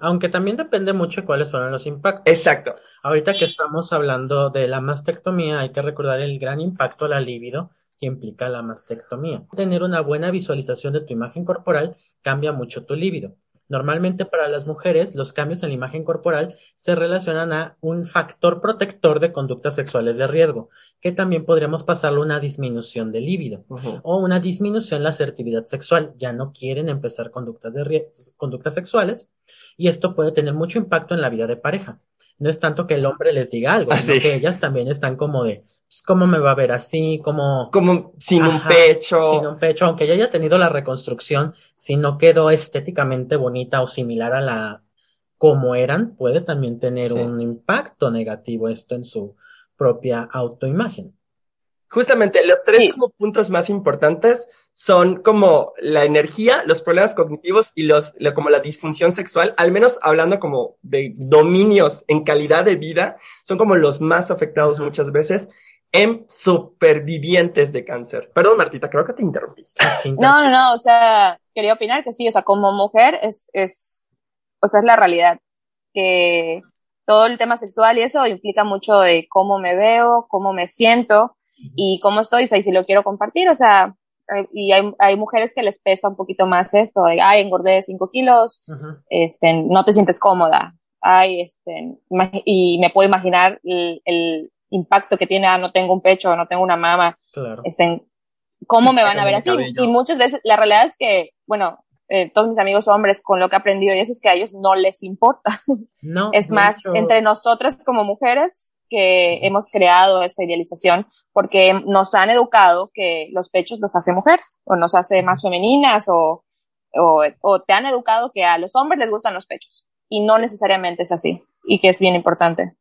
Aunque también depende mucho de cuáles fueron los impactos. Exacto. Ahorita que estamos hablando de la mastectomía, hay que recordar el gran impacto a la libido que implica la mastectomía. Tener una buena visualización de tu imagen corporal cambia mucho tu libido. Normalmente para las mujeres los cambios en la imagen corporal se relacionan a un factor protector de conductas sexuales de riesgo, que también podríamos pasarlo una disminución de líbido o una disminución en la asertividad sexual. Ya no quieren empezar conductas, de conductas sexuales y esto puede tener mucho impacto en la vida de pareja. No es tanto que el hombre les diga algo, sino que ellas también están como de, pues, ¿cómo me va a ver así? Como, como sin un pecho. Sin un pecho, aunque ya haya tenido la reconstrucción, si no quedó estéticamente bonita o similar a la como eran, puede también tener un impacto negativo esto en su propia autoimagen. Justamente los tres como puntos más importantes son como la energía, los problemas cognitivos y los, como la disfunción sexual, al menos hablando como de dominios en calidad de vida, son como los más afectados muchas veces en supervivientes de cáncer. Perdón, Martita, creo que te interrumpí. No, no, no, o sea, quería opinar que sí, o sea, como mujer es, es, o sea, es la realidad, que todo el tema sexual y eso implica mucho de cómo me veo, cómo me siento y cómo estoy, o sea, y si lo quiero compartir, o sea, y hay, hay mujeres que les pesa un poquito más esto, de, ay, engordé 5 kilos, este, no te sientes cómoda, ay, este, y me puedo imaginar el, el impacto que tiene, ah, no tengo un pecho, no tengo una mama, claro. este, ¿cómo me van a ver así? Y muchas veces, la realidad es que, bueno, eh, todos mis amigos hombres con lo que he aprendido y eso es que a ellos no les importa. (laughs) No, es más, entre nosotras como mujeres que hemos creado esa idealización porque nos han educado que los pechos los hace mujer o nos hace más femeninas o, o, o te han educado que a los hombres les gustan los pechos y no necesariamente es así y que es bien importante.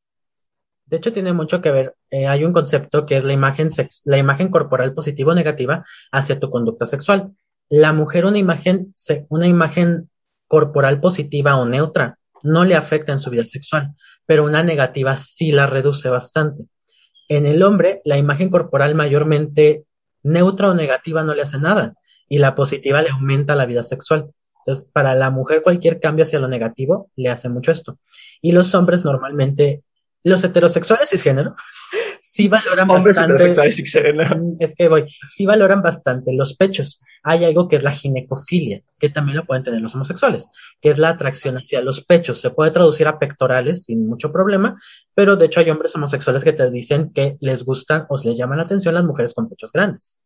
De hecho, tiene mucho que ver. Eh, hay un concepto que es la imagen, sex la imagen corporal positiva o negativa hacia tu conducta sexual. La mujer, una imagen, una imagen corporal positiva o neutra no le afecta en su vida sexual, pero una negativa sí la reduce bastante. En el hombre, la imagen corporal mayormente neutra o negativa no le hace nada y la positiva le aumenta la vida sexual. Entonces, para la mujer cualquier cambio hacia lo negativo le hace mucho esto. Y los hombres normalmente los heterosexuales cisgénero sí valoran bastante. Mm, es que voy, sí valoran bastante los pechos. Hay algo que es la ginecofilia, que también lo pueden tener los homosexuales, que es la atracción hacia los pechos. Se puede traducir a pectorales sin mucho problema, pero de hecho hay hombres homosexuales que te dicen que les gustan o les llaman la atención las mujeres con pechos grandes.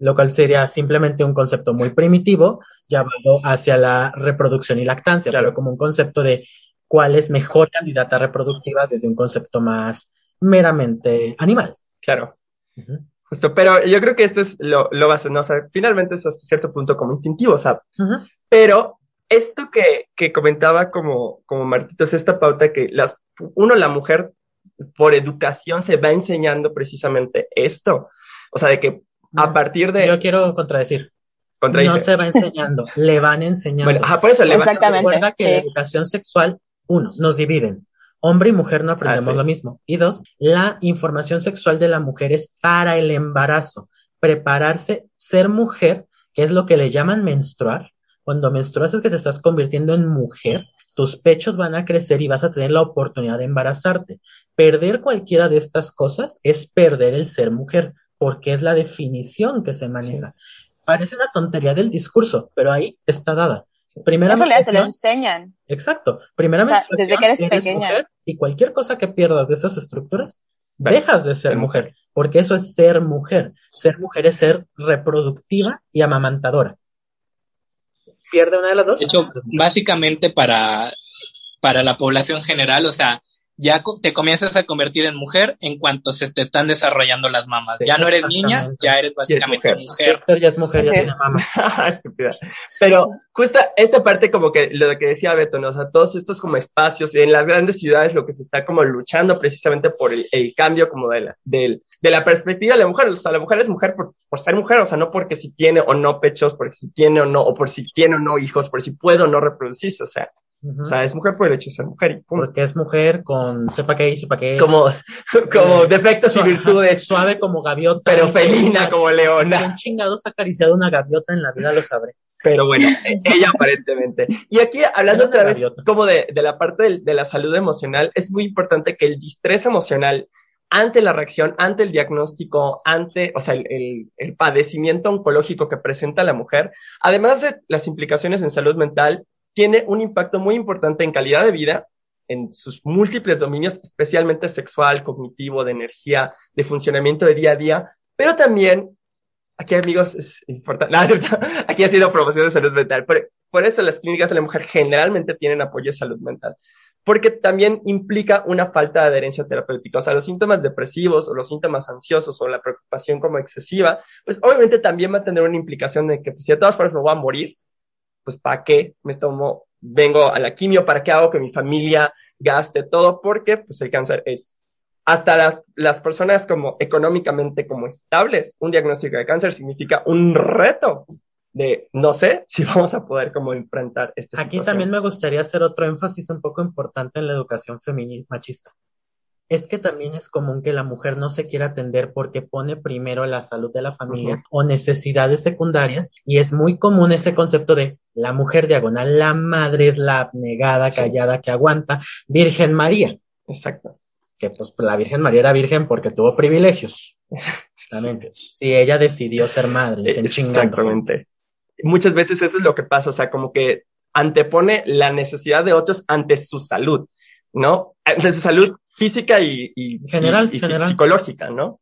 Lo cual sería simplemente un concepto muy primitivo, llevado hacia la reproducción y lactancia, claro, como un concepto de cuál es mejor candidata reproductiva desde un concepto más meramente animal. Claro. Justo, pero yo creo que esto es lo, lo base, ¿no? O sea, finalmente es hasta cierto punto como instintivo, o sea, pero esto que, que, comentaba como, como Martito es esta pauta que las, uno, la mujer por educación se va enseñando precisamente esto. O sea, de que a partir de... Yo quiero contradecir. No se va enseñando, le van enseñando. Bueno, por eso le Exactamente. Recuerda que la educación sexual uno, nos dividen. Hombre y mujer no aprendemos ah, lo mismo. Y dos, la información sexual de la mujer es para el embarazo. Prepararse, ser mujer, que es lo que le llaman menstruar. Cuando menstruas es que te estás convirtiendo en mujer, tus pechos van a crecer y vas a tener la oportunidad de embarazarte. Perder cualquiera de estas cosas es perder el ser mujer, porque es la definición que se maneja. Parece una tontería del discurso, pero ahí está dada. Primera en te lo enseñan. Exacto. Primera desde que eres, pequeña. y cualquier cosa que pierdas de esas estructuras, dejas de ser mujer, porque eso es ser mujer. Ser mujer es ser reproductiva y amamantadora. ¿Pierde una de las dos? De hecho, básicamente para, para la población general, o sea, ya te comienzas a convertir en mujer en cuanto se te están desarrollando las mamas. Ya no eres niña, ya eres básicamente mujer. Ya es mujer, ya tiene mamas. (laughs) Estúpida. Pero justo esta parte como que lo que decía Beto, ¿no? o sea, todos estos como espacios en las grandes ciudades lo que se está como luchando precisamente por el, cambio como de la, de, la perspectiva de la mujer. O sea, la mujer es mujer por, por ser mujer, o sea, no porque si tiene o no pechos, porque si tiene o no, o por si tiene o no hijos, por si puede o no reproducirse, o sea, o sea, es mujer por el hecho de ser mujer. Y Porque es mujer con sepa qué y sepa qué es. Como, (laughs) como defectos y virtudes. Suave como gaviota. Pero felina como leona. ¿Quién chingados ha acariciado una gaviota en la vida lo sabré? Pero bueno, e-, ella aparentemente. Y aquí, hablando otra vez como de, de la parte de, de, la salud emocional, es muy importante que el distrés emocional ante la reacción, ante el diagnóstico, ante, o sea, el, el, el padecimiento oncológico que presenta la mujer, además de las implicaciones en salud mental, tiene un impacto muy importante en calidad de vida, en sus múltiples dominios, especialmente sexual, cognitivo, de energía, de funcionamiento de día a día, pero también, aquí amigos, es importante, (laughs) aquí ha sido promoción de salud mental, por, por eso las clínicas de la mujer generalmente tienen apoyo de salud mental porque también implica una falta de adherencia terapéutica. O sea, los síntomas depresivos o los síntomas ansiosos o la preocupación como excesiva, pues obviamente también va a tener una implicación de que pues, si de todas formas me voy a morir, pues ¿para qué me tomo, vengo a la quimio? ¿Para qué hago que mi familia gaste todo? Porque pues el cáncer es hasta las, las personas como económicamente como estables, un diagnóstico de cáncer significa un reto de no sé si (laughs) vamos a poder como enfrentar este Aquí también me gustaría hacer otro énfasis un poco importante en la educación feminista machista. Es que también es común que la mujer no se quiera atender porque pone primero la salud de la familia o necesidades secundarias y es muy común ese concepto de la mujer diagonal, la madre es la abnegada, callada, que aguanta, Virgen María. Exacto. Que pues la Virgen María era virgen porque tuvo privilegios. Exactamente. Y ella decidió ser madre, Exactamente muchas veces eso es lo que pasa, o sea, como que antepone la necesidad de otros ante su salud, ¿no? Ante su salud física y, general, psicológica, ¿no?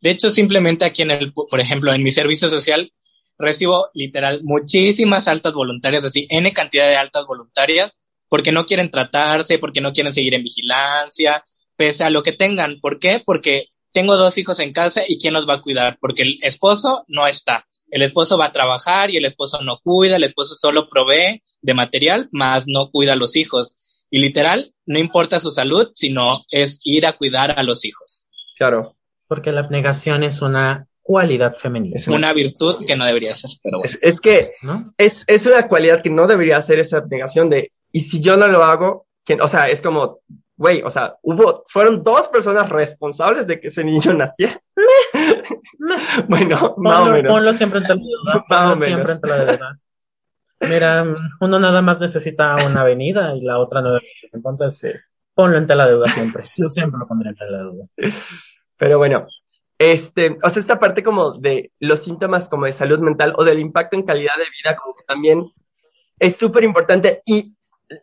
De hecho, simplemente aquí en el, por ejemplo, en mi servicio social, recibo literal muchísimas altas voluntarias, así, N cantidad de altas voluntarias, porque no quieren tratarse, porque no quieren seguir en vigilancia, pese a lo que tengan. ¿Por qué? Porque tengo dos hijos en casa y ¿quién los va a cuidar? Porque el esposo no está. El esposo va a trabajar y el esposo no cuida, el esposo solo provee de material, más no cuida a los hijos. Y literal, no importa su salud, sino es ir a cuidar a los hijos. Claro. Porque la abnegación es una cualidad femenina. Es una virtud que no debería ser, pero bueno. Es, que es, es, una cualidad que no debería ser esa abnegación de, y si yo no lo hago, ¿quién? o sea, es como, güey, o sea, hubo, fueron dos personas responsables de que ese niño naciera. (laughs) bueno, más o menos. Ponlo siempre entre la siempre entre la verdad. Mira, uno nada más necesita una avenida y la otra nueve meses. Entonces, ponlo entre la deuda siempre. (laughs) Yo siempre lo pondré entre la deuda. Pero bueno, este, o sea, esta parte como de los síntomas como de salud mental o del impacto en calidad de vida, como que también es súper importante. Y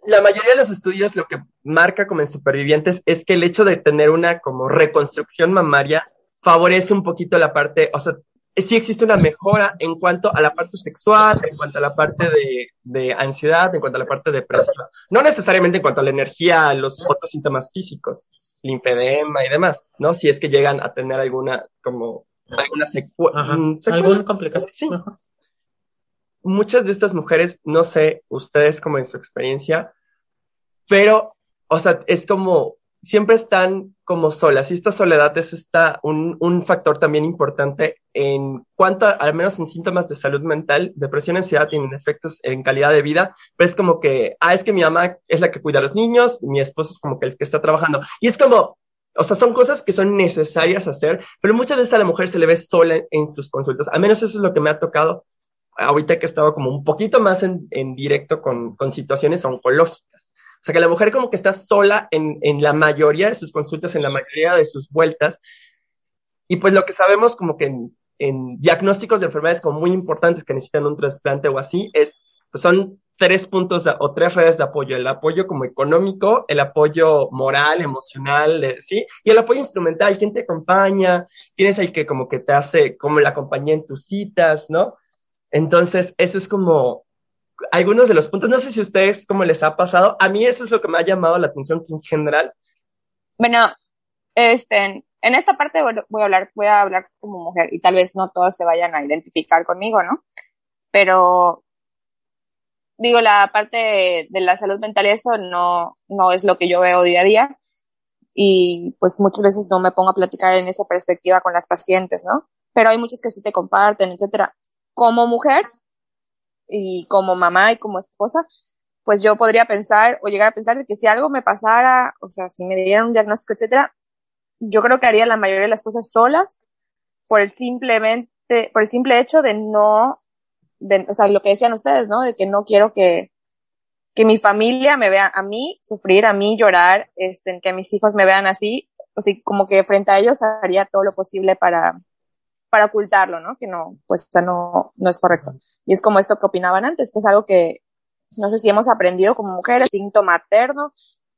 la mayoría de los estudios lo que marca como en supervivientes es que el hecho de tener una como reconstrucción mamaria favorece un poquito la parte, o sea, sí existe una mejora en cuanto a la parte sexual, en cuanto a la parte de, de ansiedad, en cuanto a la parte depresiva. No necesariamente en cuanto a la energía, los otros síntomas físicos, linfedema y demás, ¿no? Si es que llegan a tener alguna, como, alguna secuela. Mm, ¿Alguna complicación? Sí muchas de estas mujeres, no sé ustedes como en su experiencia, pero, o sea, es como, siempre están como solas y esta soledad es esta, un, un factor también importante en cuanto, al menos en síntomas de salud mental, depresión, ansiedad tienen efectos en calidad de vida, pero es como que, ah, es que mi mamá es la que cuida a los niños, mi esposo es como que el que está trabajando. Y es como, o sea, son cosas que son necesarias hacer, pero muchas veces a la mujer se le ve sola en, sus consultas. Al menos eso es lo que me ha tocado ahorita que he estado como un poquito más en, en directo con, con, situaciones oncológicas. O sea, que la mujer como que está sola en, en la mayoría de sus consultas, en la mayoría de sus vueltas. Y pues lo que sabemos como que en, diagnósticos de enfermedades como muy importantes que necesitan un trasplante o así, es, pues son tres puntos o tres redes de apoyo, el apoyo como económico, el apoyo moral, emocional, ¿sí? Y el apoyo instrumental, ¿quién te acompaña? Tienes el que como que te hace como la compañía en tus citas, ¿no? Entonces, eso es como algunos de los puntos. No sé si a ustedes cómo les ha pasado. A mí eso es lo que me ha llamado la atención en general. Bueno, este, en esta parte voy a hablar, como mujer y tal vez no todas se vayan a identificar conmigo, ¿no? Pero digo, la parte de, la salud mental eso no, no es lo que yo veo día a día. Y pues muchas veces no me pongo a platicar en esa perspectiva con las pacientes, ¿no? Pero hay muchos que sí te comparten, etcétera como mujer y como mamá y como esposa, pues yo podría pensar o llegar a pensar de que si algo me pasara, o sea, si me dieran un diagnóstico, etcétera, yo creo que haría la mayoría de las cosas solas por el simplemente, por el simple hecho de no, de, o sea, lo que decían ustedes, ¿no? De que no quiero que, que mi familia me vea a mí sufrir, a mí llorar, este, que mis hijos me vean así, o sea, como que frente a ellos haría todo lo posible para, para ocultarlo, ¿no? Que no, pues no, no es correcto. Y es como esto que opinaban antes, que es algo que no sé si hemos aprendido como mujeres, instinto materno,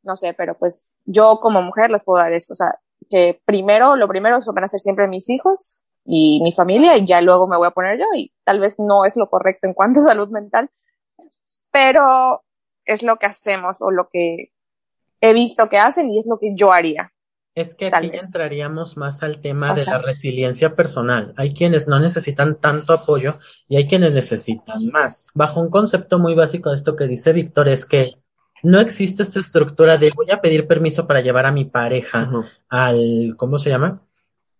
no sé, pero pues yo como mujer les puedo dar esto, o sea, que primero, lo primero van a ser siempre mis hijos y mi familia y ya luego me voy a poner yo y tal vez no es lo correcto en cuanto a (laughs) salud mental, pero es lo que hacemos o lo que he visto que hacen y es lo que yo haría. Es que aquí entraríamos más al tema de la resiliencia personal. Hay quienes no necesitan tanto apoyo y hay quienes necesitan más. Bajo un concepto muy básico de esto que dice Víctor es que No existe esta estructura de voy a pedir permiso para llevar a mi pareja al, ¿cómo se llama?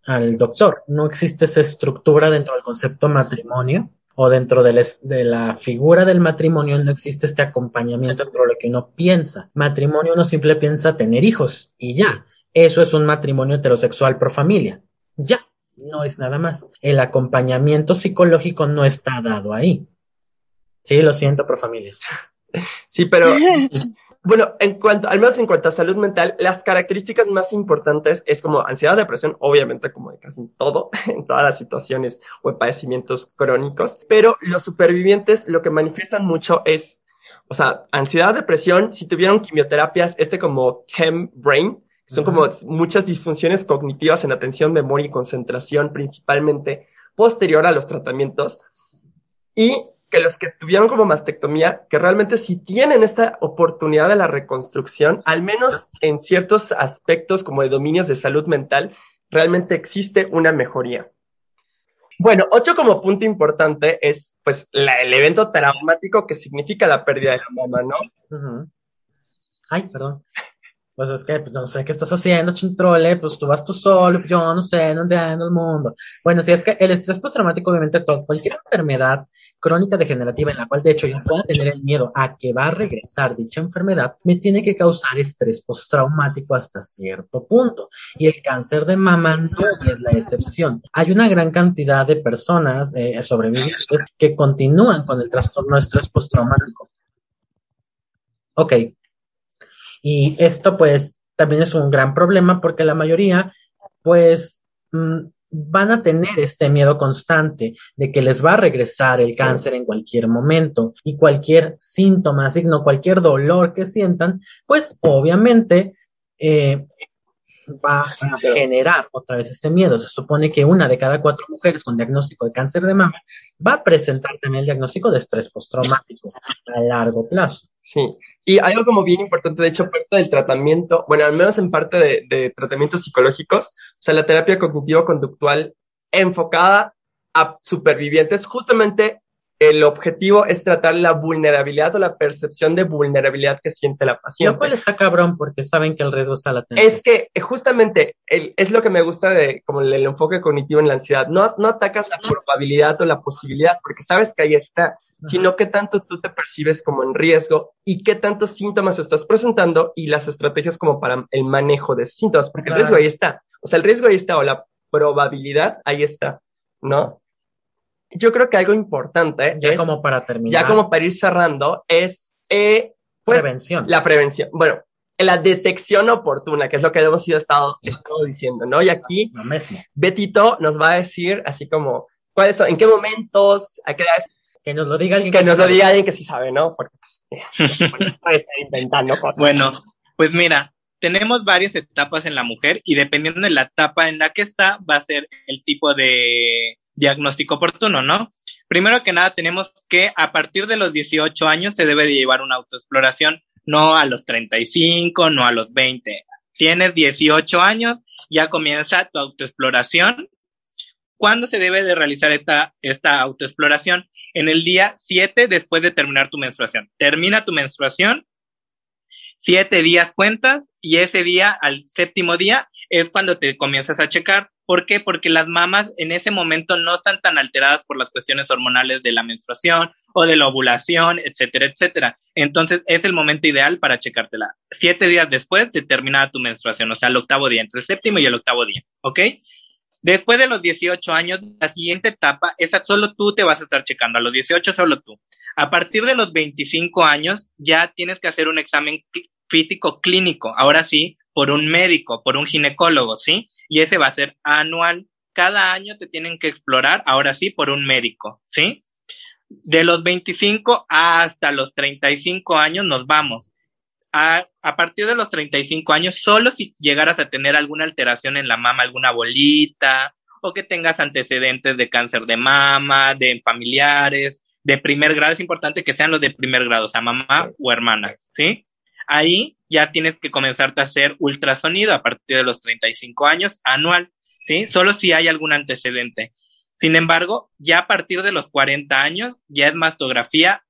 Al doctor. No existe esa estructura dentro del concepto matrimonio o dentro de, de, la figura del matrimonio no existe este acompañamiento dentro de lo que uno piensa. Matrimonio uno simple piensa tener hijos y ya. Eso es un matrimonio heterosexual pro familia. Ya, no es nada más. El acompañamiento psicológico no está dado ahí. Sí, lo siento, pro familias. (laughs) Sí, pero (laughs) bueno, en cuanto, al menos en cuanto a salud mental, las características más importantes es como ansiedad, depresión, obviamente como de casi todo, (laughs) en todas las situaciones o padecimientos crónicos, pero los supervivientes lo que manifiestan mucho es, o sea, ansiedad, depresión, si tuvieron quimioterapias, este como chem brain, son como muchas disfunciones cognitivas en atención, memoria y concentración, principalmente posterior a los tratamientos. Y que los que tuvieron como mastectomía, que realmente si tienen esta oportunidad de la reconstrucción, al menos en ciertos aspectos como de dominios de salud mental, realmente existe una mejoría. Bueno, ocho como punto importante es pues el evento traumático que significa la pérdida de la mamá, ¿no? Ay, perdón pues es que, pues no sé qué estás haciendo, chintrole, pues tú vas tú solo, yo no sé, no ando el mundo. Bueno, si es que el estrés postraumático, obviamente, todo, cualquier enfermedad crónica degenerativa en la cual, de hecho, yo pueda tener el miedo a que va a regresar dicha enfermedad, me tiene que causar estrés postraumático hasta cierto punto. Y el cáncer de mama no es la excepción. Hay una gran cantidad de personas eh, sobrevivientes que continúan con el trastorno de estrés postraumático. Ok, y esto pues también es un gran problema porque la mayoría pues mm, van a tener este miedo constante de que les va a regresar el cáncer en cualquier momento. Y cualquier síntoma, signo, cualquier dolor que sientan, pues obviamente eh, va a generar otra vez este miedo. Se supone que una de cada cuatro mujeres con diagnóstico de cáncer de mama va a presentar también el diagnóstico de estrés postraumático a largo plazo. Sí, y algo como bien importante, de hecho, parte del tratamiento, bueno, al menos en parte de, de tratamientos psicológicos, o sea, la terapia cognitivo-conductual enfocada a supervivientes, justamente el objetivo es tratar la vulnerabilidad o la percepción de vulnerabilidad que siente la paciente. Lo cual está cabrón porque saben que el riesgo está latente. Es que eh, justamente es lo que me gusta de como el, enfoque cognitivo en la ansiedad. No, no atacas la probabilidad o la posibilidad porque sabes que ahí está, sino que tanto tú te percibes como en riesgo y qué tantos síntomas estás presentando y las estrategias como para el manejo de esos síntomas, porque el riesgo ahí está. O sea, el riesgo ahí está o la probabilidad ahí está, ¿no? Yo creo que algo importante. Ya como para terminar. Ya como para ir cerrando, es eh, pues, prevención. La prevención. Bueno, la detección oportuna, que es lo que hemos ido estado, estado diciendo, ¿no? Y aquí, Betito nos va a decir así como, ¿cuáles son, en qué momentos, a qué edades? Que nos lo diga alguien que, nos lo diga alguien que sí sabe, ¿no? Porque pues, (laughs) puede estar inventando cosas. Bueno, pues mira, tenemos varias etapas en la mujer y dependiendo de la etapa en la que está, va a ser el tipo de diagnóstico oportuno, ¿no? Primero que nada, tenemos que a partir de los 18 años se debe de llevar una autoexploración, no a los 35, no a los 20. Tienes 18 años, ya comienza tu autoexploración. ¿Cuándo se debe de realizar esta, esta autoexploración? En el día 7 después de terminar tu menstruación. Termina tu menstruación, siete días cuentas y ese día, al séptimo día, es cuando te comienzas a checar ¿Por qué? Porque las mamas en ese momento no están tan alteradas por las cuestiones hormonales de la menstruación o de la ovulación, etcétera, etcétera. Entonces es el momento ideal para checártela. Siete días después de terminada tu menstruación, o sea, el octavo día, entre el séptimo y el octavo día, ¿ok? Después de los 18 años, la siguiente etapa, esa solo tú te vas a estar checando, a los 18 solo tú. A partir de los 25 años, ya tienes que hacer un examen físico clínico, ahora sí, por un médico, por un ginecólogo, ¿sí? Y ese va a ser anual. Cada año te tienen que explorar, ahora sí, por un médico, ¿sí? De los 25 hasta los 35 años nos vamos. A, a, partir de los 35 años, solo si llegaras a tener alguna alteración en la mama, alguna bolita, o que tengas antecedentes de cáncer de mama, de familiares, de primer grado, es importante que sean los de primer grado, o sea, mamá o hermana, ¿sí? ahí ya tienes que comenzarte a hacer ultrasonido a partir de los 35 años anual, ¿sí? Solo si hay algún antecedente. Sin embargo, ya a partir de los 40 años ya es mastografía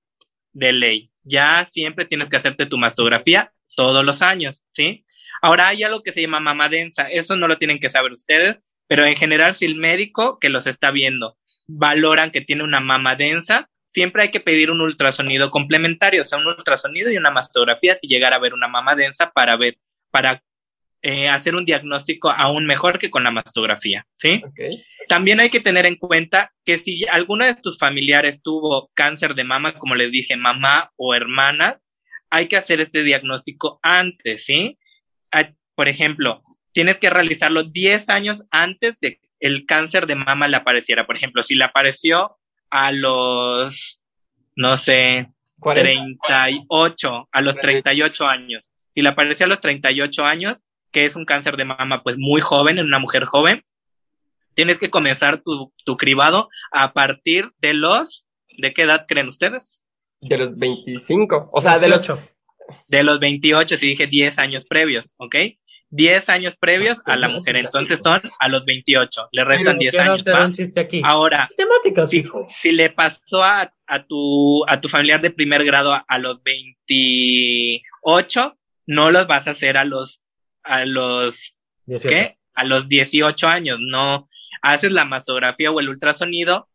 de ley. Ya siempre tienes que hacerte tu mastografía todos los años, ¿sí? Ahora hay algo que se llama mama densa. Eso no lo tienen que saber ustedes, pero en general si el médico que los está viendo valoran que tiene una mama densa, siempre hay que pedir un ultrasonido complementario, o sea, un ultrasonido y una mastografía si llegara a ver una mama densa para ver, para eh, hacer un diagnóstico aún mejor que con la mastografía, ¿sí? También hay que tener en cuenta que si alguno de tus familiares tuvo cáncer de mama, como les dije, mamá o hermana, hay que hacer este diagnóstico antes, ¿sí? Por ejemplo, tienes que realizarlo 10 años antes de que el cáncer de mama le apareciera. Por ejemplo, si le apareció a los, no sé, 38, a los 38 años. Si le apareció a los 38 años, que es un cáncer de mama pues muy joven, en una mujer joven, tienes que comenzar tu, tu cribado a partir de los, ¿de qué edad creen ustedes? De los 25, o sea, de los... De los 28, si dije 10 años previos, ¿ok? 10 años previos a la mujer, entonces son a los 28, le restan 10 años más. Aquí. Ahora, Temáticas, si, si, le pasó a, a, tu, a tu familiar de primer grado a, a los 28, no los vas a hacer a los a los, ¿qué? A los 18 años, no haces la mastografía o el ultrasonido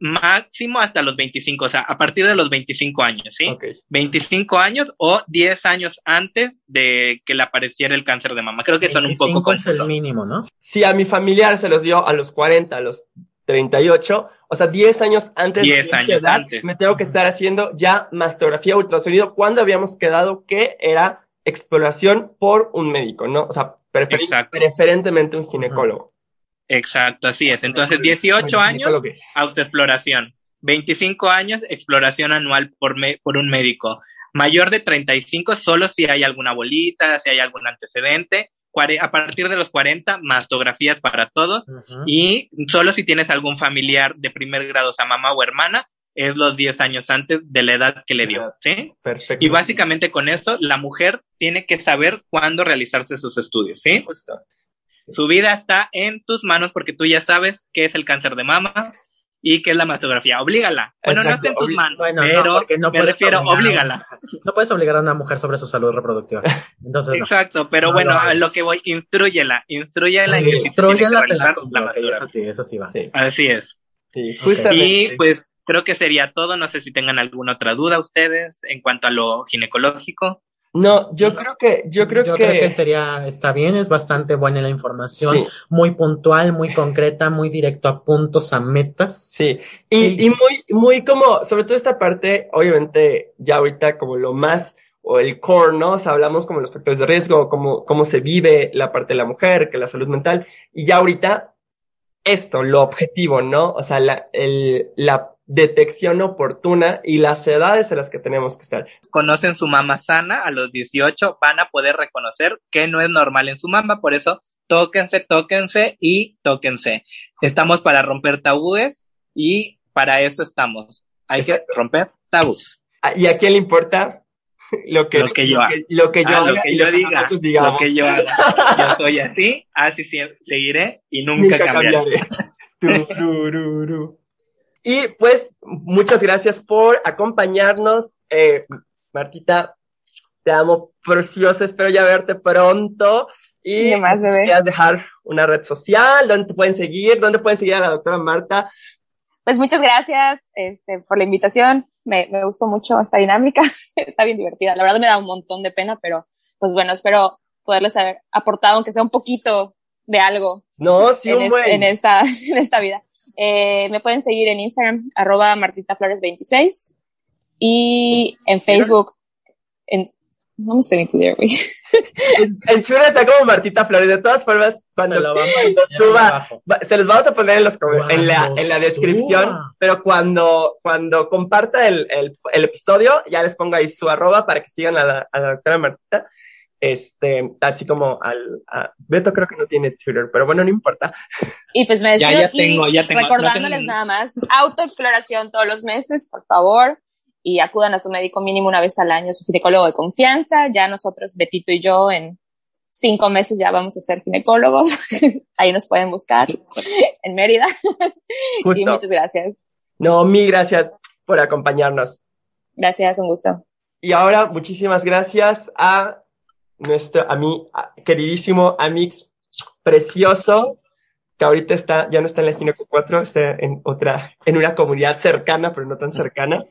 máximo hasta los 25, o sea, a partir de los 25 años, ¿sí? 25 años o 10 años antes de que le apareciera el cáncer de mama. Creo que son un poco es el mínimo, ¿no? Si a mi familiar se los dio a los 40, a los 38, o sea, 10 años antes 10 de años edad, antes. me tengo que estar haciendo ya mastografía ultrasonido cuando habíamos quedado que era exploración por un médico, ¿no? O sea, prefer preferentemente un ginecólogo. Exacto, así es. Entonces, 18 años, autoexploración. 25 años, exploración anual por, por un médico. Mayor de 35, solo si hay alguna bolita, si hay algún antecedente. A partir de los 40, mastografías para todos. Uh -huh. Y solo si tienes algún familiar de primer grado, o sea, mamá o hermana, es los 10 años antes de la edad que le dio, ¿sí? Perfecto. Y básicamente con eso, la mujer tiene que saber cuándo realizarse sus estudios, ¿sí? Justo. Su vida está en tus manos porque tú ya sabes qué es el cáncer de mama y qué es la mastografía. Oblígala. Bueno, Exacto. no está en tus manos, bueno, pero no, no me refiero, oblígala. No puedes obligar a una mujer sobre su salud reproductiva. Entonces, Exacto, pero bueno, a lo que voy, instruyela, instruyela. Sí, instruyela, te la, la eso sí, eso sí va. Sí. Así es. Sí, justamente. Y pues creo que sería todo. No sé si tengan alguna otra duda ustedes en cuanto a lo ginecológico. No, yo creo que, yo creo yo que... creo que sería, está bien, es bastante buena la información, sí. muy puntual, muy concreta, muy directo a puntos, a metas. Sí, y, sí. y muy, muy como, sobre todo esta parte, obviamente, ya ahorita como lo más, o el core, ¿no? O sea, hablamos como los factores de riesgo, cómo, cómo se vive la parte de la mujer, que la salud mental, y ya ahorita, esto, lo objetivo, ¿no? O sea, la, el, la detección oportuna y las edades en las que tenemos que estar. Conocen su mamá sana a los 18, van a poder reconocer que no es normal en su mamá, por eso tóquense, tóquense y tóquense. Estamos para romper tabúes y para eso estamos. Hay Exacto. que romper tabús. ¿Y a quién le importa? (laughs) Lo que, lo que yo haga. Lo que yo, ah, haga lo que yo diga. Lo que yo haga. Yo (laughs) soy así, así seguiré y nunca, nunca cambiaré. cambiaré. (laughs) Y pues, muchas gracias por acompañarnos. Eh, Martita, te amo preciosa, espero ya verte pronto. Y más, bebé. quieras dejar una red social, dónde te pueden seguir, dónde pueden seguir a la doctora Marta. Pues muchas gracias este, por la invitación. Me, me gustó mucho esta dinámica. (laughs) Está bien divertida. La verdad me da un montón de pena, pero pues bueno, espero poderles haber aportado, aunque sea un poquito de algo. No, sí, en, un buen. en, esta, (laughs) en esta vida. Eh, me pueden seguir en Instagram, arroba martitaflores26 y en Facebook, en, no me sé mi Twitter, güey. (laughs) En, en Twitter está como Martita Flores. De todas formas, cuando, Se lo cuando suba, se los vamos a poner en, los, en, la, Cuando en la descripción. suba. Pero cuando, cuando comparta el, el, el episodio, ya les pongo ahí su arroba para que sigan a la, a la doctora Martita. Este, así como al, a, Beto creo que no tiene Twitter, pero bueno, no importa. Y pues me Ya, despido ya tengo, ya tengo. recordándoles No nada más, autoexploración todos los meses, por favor, y acudan a su médico mínimo una vez al año, su ginecólogo de confianza. Ya nosotros, Betito y yo, en cinco meses ya vamos a ser ginecólogos. (laughs) Ahí nos pueden buscar (laughs) en Mérida. (laughs) Y muchas gracias. No, mil gracias por acompañarnos. Gracias, un gusto. Y ahora, muchísimas gracias a nuestro, a mi queridísimo Amix precioso, que ahorita está, ya no está en la Gineco 4, está en otra, en una comunidad cercana, pero no tan cercana.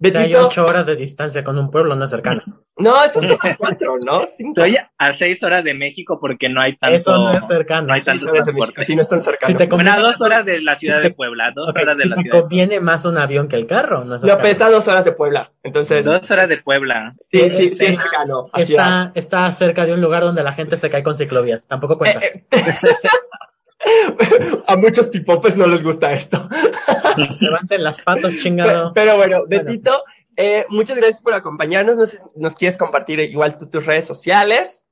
Betito, hay ocho horas de distancia con un pueblo no cercano. (laughs) No, eso es (laughs) cuatro, ¿no? Estoy a seis horas de México porque no hay tanto. Eso no es cercano. No hay tanto transporte. Sí, no es tan cercano. Si te dos horas de la ciudad de Puebla, dos horas de la ciudad. te conviene más un avión que el carro, ¿no? No, pesa dos horas de Puebla, entonces. Dos horas de Puebla. Sí, sí, sí, es cercano. Está, está cerca de un lugar donde la gente se cae con ciclovías. Tampoco cuenta. Eh, eh. (laughs) A muchos tipopes no les gusta esto. Levanten las patas, chingado. Pero, bueno, Betito, eh, muchas gracias por acompañarnos. ¿Nos, quieres compartir igual tus redes sociales?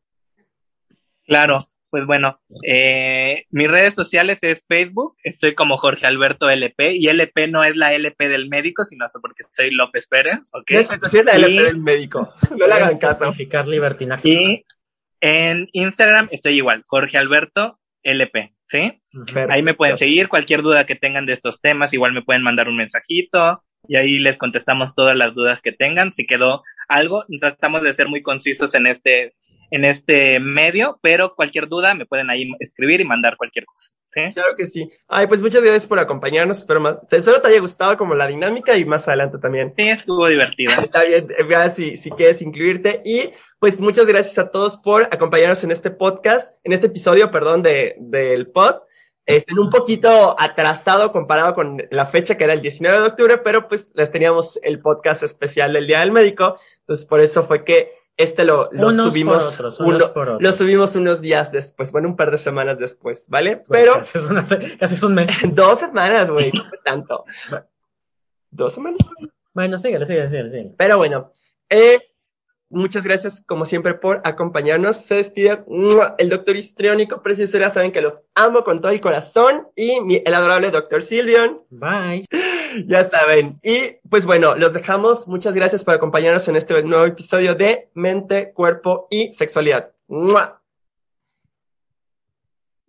Claro, pues bueno, eh, mis redes sociales es Facebook, estoy como Jorge Alberto LP, y LP no es la LP del médico, sino porque soy López Pérez, ¿ok? Es, es la LP del médico, no le hagan caso. libertinaje. Y en Instagram estoy igual, Jorge Alberto LP, ¿sí? Ahí me pueden seguir, cualquier duda que tengan de estos temas, igual me pueden mandar un mensajito, y ahí les contestamos todas las dudas que tengan. Si quedó algo, tratamos de ser muy concisos en este, en este medio, pero cualquier duda me pueden ahí escribir y mandar cualquier cosa. ¿sí? Claro que sí. Ay, pues muchas gracias por acompañarnos. Espero, más, espero te haya gustado como la dinámica y más adelante también. Sí, estuvo divertido. (laughs) Está bien, si, si quieres incluirte. Y pues muchas gracias a todos por acompañarnos en este podcast, en este episodio, perdón, de, del pod en un poquito atrasado comparado con la fecha que era el 19 de octubre, pero pues les teníamos el podcast especial del Día del Médico, entonces por eso fue que este lo, lo subimos lo subimos unos días después, bueno, un par de semanas después, ¿vale? pero casi es, un mes. (laughs) dos semanas, güey, no fue tanto. Dos semanas. Bueno, síguele, síguele, síguele. Pero bueno, eh, Muchas gracias, como siempre, por acompañarnos. Se despide el doctor histriónico preciosidad. Saben que los amo con todo el corazón. Y mi, el adorable doctor Silvion. Bye. (laughs) Ya saben. Y pues bueno, los dejamos. Muchas gracias por acompañarnos en este nuevo episodio de Mente, Cuerpo y Sexualidad.